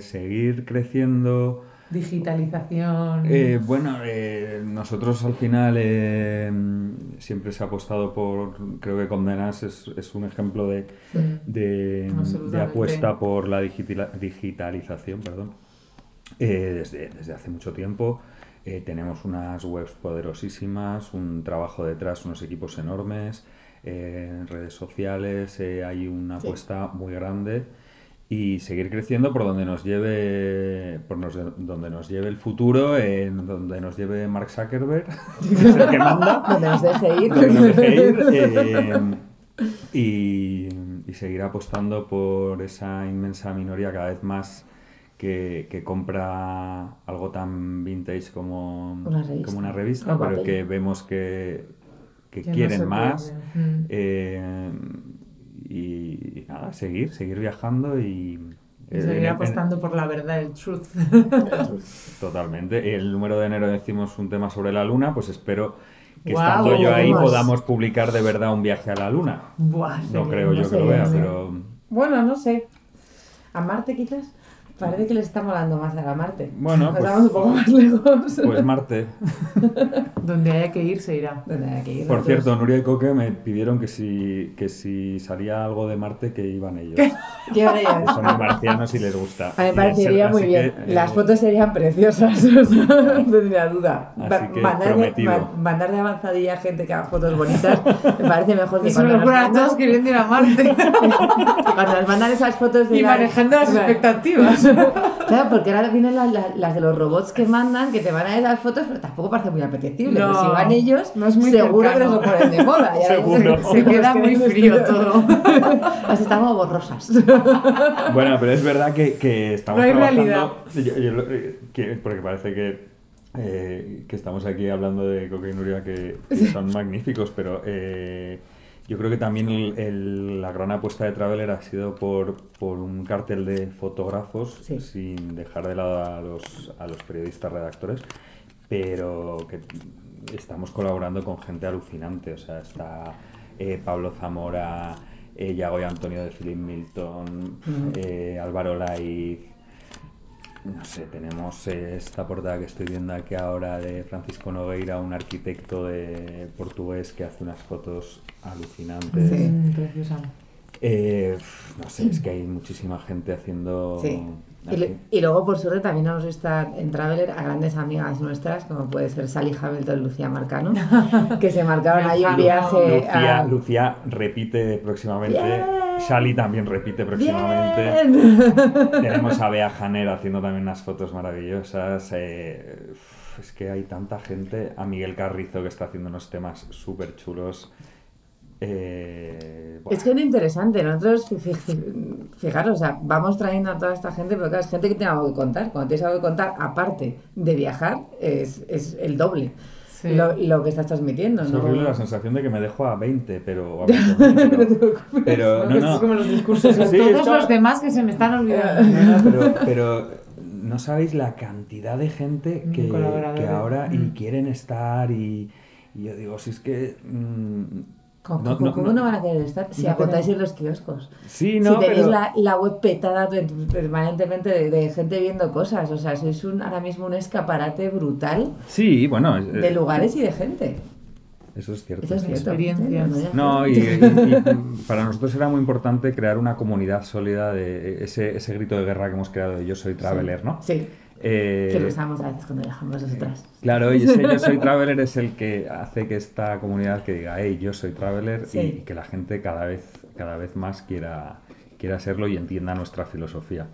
seguir creciendo. Digitalización. Eh, bueno, eh, nosotros al final eh, siempre se ha apostado por, creo que Condenas es, es un ejemplo de, de, apuesta por la digitalización, perdón, desde, desde, hace mucho tiempo. Eh, tenemos unas webs poderosísimas, un trabajo detrás, unos equipos enormes, eh, en redes sociales hay una apuesta muy grande y seguir creciendo por donde nos lleve por donde nos lleve el futuro en donde nos lleve Mark Zuckerberg que es el que manda donde nos deje ir, donde nos deje ir eh, y, y, seguir apostando por esa inmensa minoría cada vez más que, que compra algo tan vintage como una revista, como una revista pero que vemos que, que quieren más eh, y, nada, seguir, seguir viajando y... seguir apostando por la verdad, el truth. Totalmente. El número de enero decimos un tema sobre la luna, pues espero que estando yo ahí podamos publicar de verdad un viaje a la luna. no creo yo que lo vea, pero... Bueno, no sé. ¿A Marte quizás? Parece que les está molando más a la Marte. Bueno, pues, un poco más lejos. Pues Marte. Donde haya que ir se irá. Donde haya que ir. Por cierto, Nuria y Coque me pidieron que si, que si salía algo de Marte que iban ellos. ¿Qué iban ellos? Son marcianos y les gusta. A mí me parecería muy bien. Las eh, fotos serían preciosas, no tendría duda. Así que prometido. mandar de avanzadilla a gente que haga fotos bonitas me parece mejor que Eso cuando nos a todos queriendo ir a Marte. cuando nos mandan esas fotos de Y manejando las expectativas. claro, porque ahora vienen las, de los robots que mandan, que te van a dar las fotos, pero tampoco parece muy apetecible. No, pero si van ellos, no es muy seguro que lo ponen de moda. seguro. Se, queda muy frío todo. Las estamos borrosas. bueno, pero es verdad que, que estamos no hay trabajando... Realidad. que, porque parece que eh, que estamos aquí hablando de Coque y Nuria que, son magníficos, pero eh, yo creo que también el, la gran apuesta de Traveler ha sido por, por un cartel de fotógrafos, sin dejar de lado a los, a los periodistas redactores, pero que estamos colaborando con gente alucinante. O sea, está eh, Pablo Zamora, eh, Yago y Antonio de Philip Milton, eh, Álvaro Laiz, no sé, tenemos esta portada que estoy viendo aquí ahora de Francisco Nogueira, un arquitecto de portugués que hace unas fotos alucinantes. Sí, preciosa. Eh, no sé, es que hay muchísima gente haciendo... Sí. Y, luego, por suerte, también nos está en Traveler a grandes amigas nuestras, como puede ser Sally Hamilton y Lucía Marcano, que se marcaron ahí un viaje. Lucía, Lucía repite próximamente. Sally también repite próximamente. Tenemos a Bea Janer haciendo también unas fotos maravillosas. Eh, es que hay tanta gente. A Miguel Carrizo que está haciendo unos temas súper chulos. Eh, es que es interesante, nosotros, fijaros, vamos trayendo a toda esta gente, pero es gente que tiene algo que contar. Cuando tienes algo que contar, aparte de viajar, es, es el doble. Lo, que estás transmitiendo. Es ¿no? horrible la sensación de que me dejo a 20, pero... A 20, pero, no, no, Es como los discursos. todos los demás que se me están olvidando. pero, pero no sabéis la cantidad de gente que, que ahora y mm. quieren estar y, y, yo digo, si es que... Mmm, ¿Cómo no, no, no, van a querer estar si agotáis en los kioscos? Sí, no, si tenéis la, la, web petada permanentemente de, gente viendo cosas. O sea, sois un, ahora mismo un escaparate brutal sí, bueno, de lugares y de gente. Eso es cierto. Eso es cierto. Experiencias. No, y, para nosotros era muy importante crear una comunidad sólida de ese, ese grito de guerra que hemos creado de Yo soy Traveler, ¿no? Sí. Eh, que lo usamos a veces cuando viajamos nosotras. Claro, y ese yo soy traveler es el que hace que esta comunidad que diga, hey, yo soy traveler y, que la gente cada vez, cada vez más quiera, quiera serlo y entienda nuestra filosofía.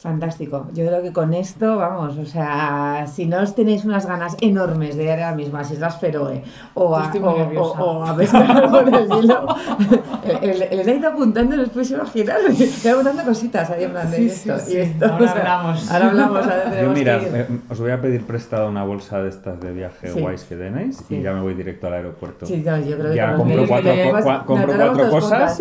Fantástico. Yo creo que con esto, vamos, o sea, si no os tenéis unas ganas enormes de ir ahora mismo a Islas Feroe o a, o, o, a pescar con el hilo, el, el, el, apuntando les puedes imaginar, está apuntando cositas ahí en plan de esto y esto. Ahora hablamos. Ahora hablamos. Ahora Yo mira, os voy a pedir prestada una bolsa de estas de viaje guays que tenéis y ya me voy directo al aeropuerto. Sí, no, yo creo ya que compro cuatro, compro cuatro cosas.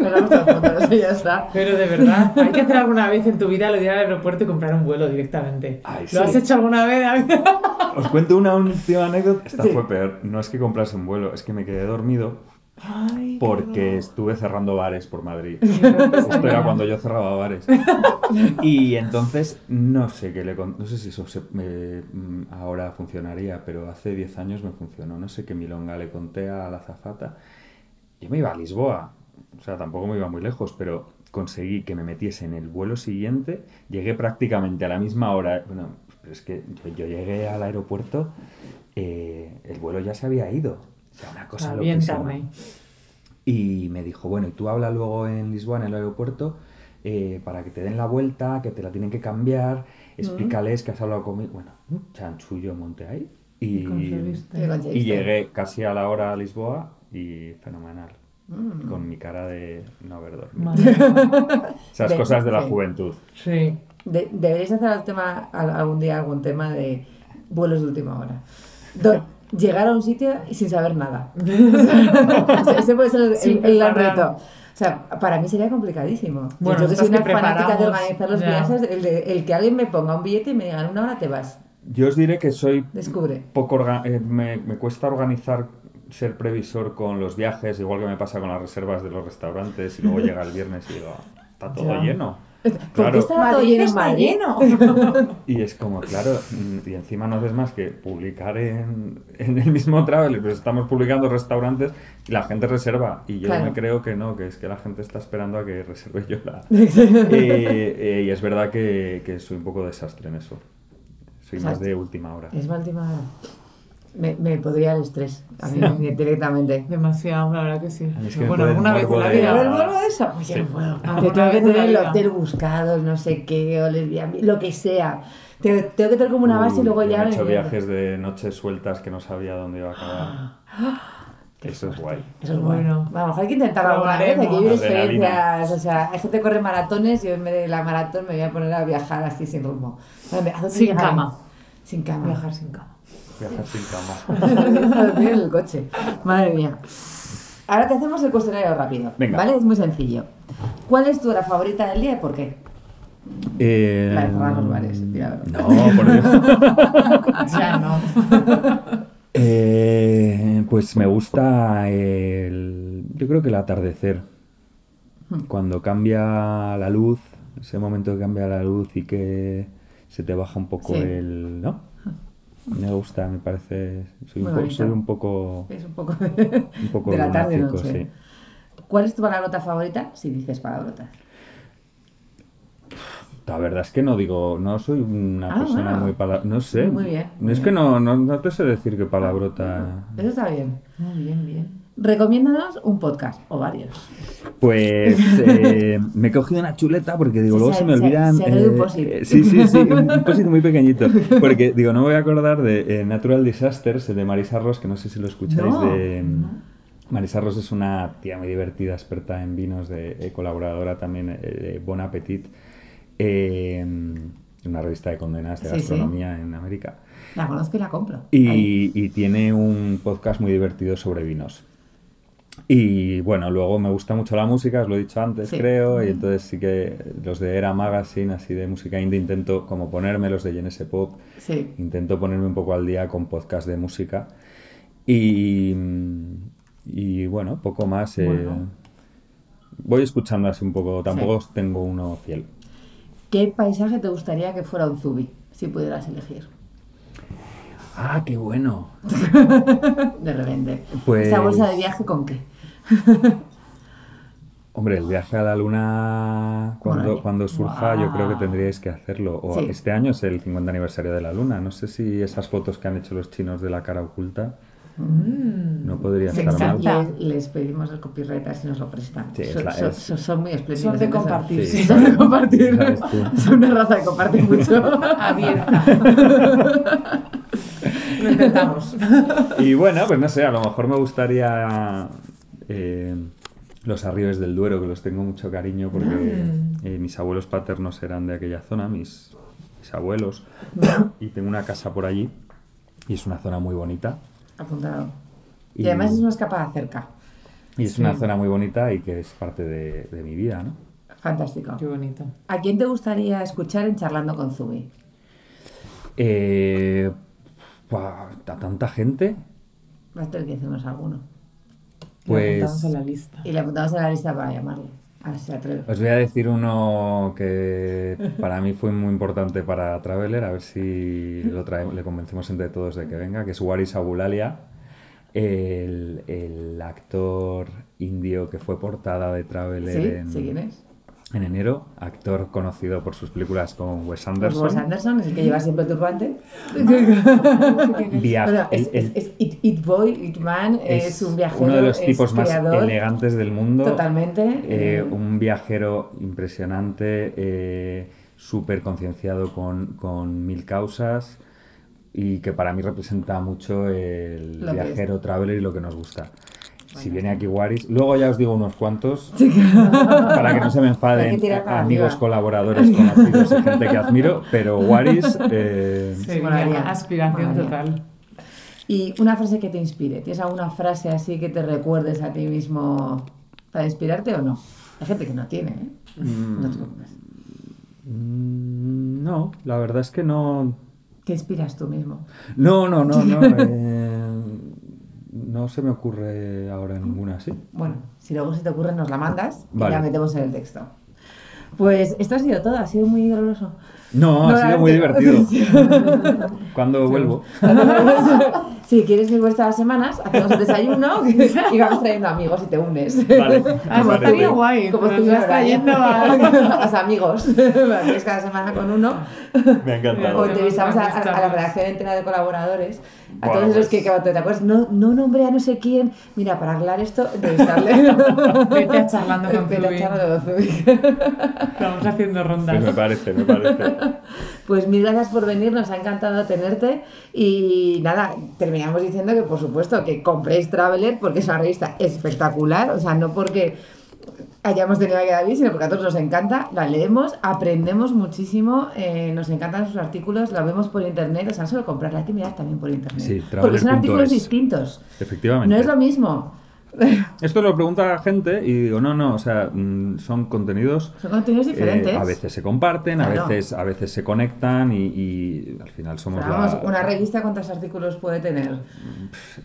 ya está. Pero de verdad, hay que hacer alguna vez en tu vida lo de ir al aeropuerto y comprar un vuelo directamente. ¿Lo has hecho alguna vez? Os cuento una última anécdota. Esta fue peor. No es que comprase un vuelo, es que me quedé dormido porque estuve cerrando bares por Madrid. Esto era cuando yo cerraba bares. Y entonces no sé qué le no sé si eso mm, ahora funcionaría, pero hace 10 años me funcionó. No sé qué milonga le conté a la zafata. Yo me iba a Lisboa. O sea, tampoco me iba muy lejos, pero conseguí que me metiese en el vuelo siguiente, llegué prácticamente a la misma hora, bueno, pero es que yo, llegué al aeropuerto, eh, el vuelo ya se había ido. O sea, una cosa loquísima. Y me dijo, bueno, y tú habla luego en Lisboa, en el aeropuerto, eh, para que te den la vuelta, que te la tienen que cambiar, explícales que has hablado conmigo. Bueno, chanchullo monté ahí. Y, y, llegué casi a la hora a Lisboa y fenomenal. Mm. Con mi cara de no haber dormido. Esas cosas de la juventud. Sí. deberíais hacer el tema, algún día algún tema de vuelos de última hora. llegar a un sitio y sin saber nada. ese puede ser el, gran reto. O sea, para mí sería complicadísimo. Bueno, yo que soy una fanática de organizar los viajes, el, el, que alguien me ponga un billete y me diga, en una hora te vas. Yo os diré que soy Descubre. poco eh, me, me, cuesta organizar ser previsor con los viajes, igual que me pasa con las reservas de los restaurantes y luego llega el viernes y digo, está todo lleno. Claro. está todo lleno, está lleno. Y es como, claro, y encima no haces más que publicar en, en el mismo travel, pues estamos publicando restaurantes y la gente reserva. Y yo me creo que no, que es que la gente está esperando a que reserve yo la. y, y, es verdad que, que soy un poco desastre en eso. Soy más de última hora. Es más última hora. Me, me podría el estrés a mí directamente. Demasiado, la verdad que sí. bueno, alguna vez en la vida. ¿Vuelvo de eso? Oye, no puedo. Te tengo que tener el hotel buscado, no sé qué, o lo que sea. Tengo, tengo que tener como una base y luego ya. He hecho viajes de noches sueltas que no sabía dónde iba a acabar. Eso es guay. Eso es bueno. Vamos, hay que intentarlo alguna vez, hay que vivir experiencias. O sea, hay gente que corre maratones y yo en vez de la maratón me voy a poner a viajar así sin rumbo. Sin cama. Sin cama. Viajar sin cama. Viajar sin cama. en el coche. Madre mía. Ahora te hacemos el cuestionario rápido. Venga. ¿Vale? Es muy sencillo. ¿Cuál es tu hora favorita del día y por qué? Eh, la de cerrar los bares. No, por Dios. ya no. Eh, pues me gusta el. Yo creo que el atardecer. Hmm. Cuando cambia la luz, ese momento que cambia la luz y que se te baja un poco el. ¿No? Me gusta, me parece. Soy, un, poco. Es un poco de, un poco de la tarde noche. Sí. ¿Cuál es tu palabrota favorita? Si dices palabrotas. La verdad es que no digo, no soy una ah, persona muy palabra, no sé. Muy bien. es que no, no, no, te sé decir qué palabrota. Eso está bien. Muy bien, bien. Recomiéndanos un podcast o varios. Pues eh, me he cogido una chuleta porque digo, luego se, me olvidan. Se, eh, sí, sí, sí, un depósito muy pequeñito. Porque digo, no me voy a acordar de eh, Natural Disasters, de Marisa Ross, que no sé si lo escucháis. de, Marisa Ross es una tía muy divertida, experta en vinos, de, colaboradora también de Bon Appetit, una revista de condenas de gastronomía en América. La conozco y la compro. Y, y tiene un podcast muy divertido sobre vinos. Y bueno, luego me gusta mucho la música, os lo he dicho antes, creo, y entonces sí que los de Era Magazine, así de música indie, intento como ponerme, los de Genesis Pop, intento ponerme un poco al día con podcast de música. Y, y bueno, poco más. Eh, voy escuchando así un poco, tampoco tengo uno fiel. ¿Qué paisaje te gustaría que fuera un Zubi, si pudieras elegir? Ah, qué bueno. de repente. Pues... ¿Esa bolsa de viaje con qué? Hombre, el viaje a la luna cuando, cuando surja yo creo que tendríais que hacerlo. O Este año es el 50 aniversario de la luna. No sé si esas fotos que han hecho los chinos de la cara oculta mm. no podría estar mal. Les, pedimos el copyright si nos lo prestan. son, muy espléndidos. Son de compartir. Son de compartir. Son una raza de compartir mucho. Abierta. lo intentamos. Y bueno, pues no sé, a lo mejor me gustaría eh, los arribes del Duero, que los tengo mucho cariño porque ah. eh, mis abuelos paternos eran de aquella zona, mis, abuelos, y tengo una casa por allí y es una zona muy bonita. Apuntado. Y, además es una escapada cerca. Y es una zona muy bonita y que es parte de, mi vida, ¿no? Fantástico. Qué bonito. ¿A quién te gustaría escuchar en Charlando con Zubi? Eh, a tanta gente. Vas a tener que decirnos alguno. Pues... Le apuntamos en la lista. Y le apuntamos en la lista para llamarle. A ver si atreve. Os voy a decir uno que para mí fue muy importante para Traveler, a ver si lo le convencemos entre todos de que venga, que es Waris Abulalia, el, el actor indio que fue portada de Traveler ¿Sí? en... ¿Sí quién es? En enero, actor conocido por sus películas con Wes Anderson. Wes Anderson es el que lleva siempre turbante. Bueno, es, It, It Boy, It Man, es, un viajero. uno de los tipos más creador, elegantes del mundo. Totalmente. Eh, eh, un viajero impresionante, eh, súper concienciado con, con mil causas y que para mí representa mucho el Lo viajero traveler y lo que nos gusta. Si viene aquí Waris, luego ya os digo unos cuantos para que no se me enfaden amigos, arriba. colaboradores, conocidos y gente que admiro, pero Waris eh, Molaría, aspiración molaría. total. Y una frase que te inspire. ¿Tienes alguna frase así que te recuerdes a ti mismo para inspirarte o no? Hay gente que no tiene, ¿eh? No te preocupes. mm, no, la verdad es que no, ¿Qué inspiras tú mismo? No, no, no, no. eh, no se me ocurre ahora ninguna así. Bueno, si luego se te ocurre nos la mandas y Vale. la metemos en el texto. Pues esto ha sido todo, ha sido muy doloroso. No, ha sido muy divertido. Cuando vuelvo. Si quieres ir vuestras semanas, hacemos un desayuno y vamos trayendo amigos y te unes. Vale, Ah, estaría guay. Como tú vas trayendo a... los amigos. Vienes cada semana con uno. Me ha encantado. O entrevistamos a, a- a la redacción entera de colaboradores. A Bueno, todos los pues- que, que te acuerdas, no, no nombré a no sé quién. Mira, para arreglar esto, entrevistarle. Vete a charlando con Vete a charlando con. Vamos haciendo rondas. Pues me parece, me parece. Pues mil gracias por venir, nos ha encantado tenerte. Y nada, terminamos diciendo que por supuesto que compréis Traveler porque es una revista espectacular. O sea, no porque hayamos tenido a David, sino porque a todos nos encanta. La leemos, aprendemos muchísimo, eh, nos encantan sus artículos, la vemos por internet. O sea, solo comprarla, hay que mirar también por internet. Sí, porque son artículos distintos. Efectivamente. No es lo mismo. Esto lo pregunta la gente y digo, no, no, o sea, mm, son contenidos. Son contenidos eh, diferentes. a veces se comparten, a Claro. veces, a veces se conectan y, y al final somos Pero vamos, la- una revista, ¿cuántos artículos puede tener?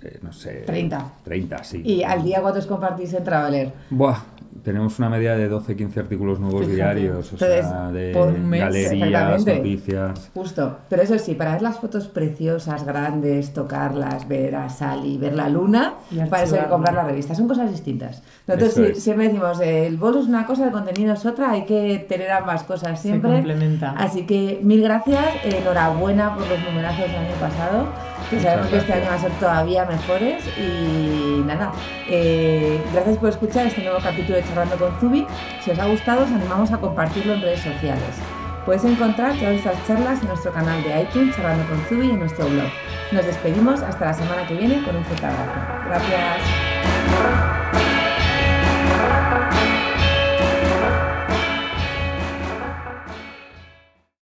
eh, no sé. 30. 30, sí. Y al día, ¿cuántos compartís en Traveler? Buah, tenemos una media de 12, 15 artículos nuevos Fíjate. diarios, o Entonces, sea, de por un mes, galerías, noticias. Justo, pero eso sí, para ver las fotos preciosas, grandes, tocarlas, ver a Sally, ver la luna, para eso hay que comprar la revista. Son cosas distintas. Nosotros siempre decimos, el bolo es una cosa, el contenido es otra, hay que tener ambas cosas Se siempre. complementa. Así que mil gracias, enhorabuena por los numerazos del año pasado, que sabemos que este año van a ser todavía mejores. Y nada, eh, gracias por escuchar este nuevo capítulo de Charlando con Zubi. Si os ha gustado, os animamos a compartirlo en redes sociales. Puedes encontrar todas estas charlas en nuestro canal de iTunes, Charlando con Zubi, y en nuestro blog. Nos despedimos hasta la semana que viene con un abrazo. Gracias.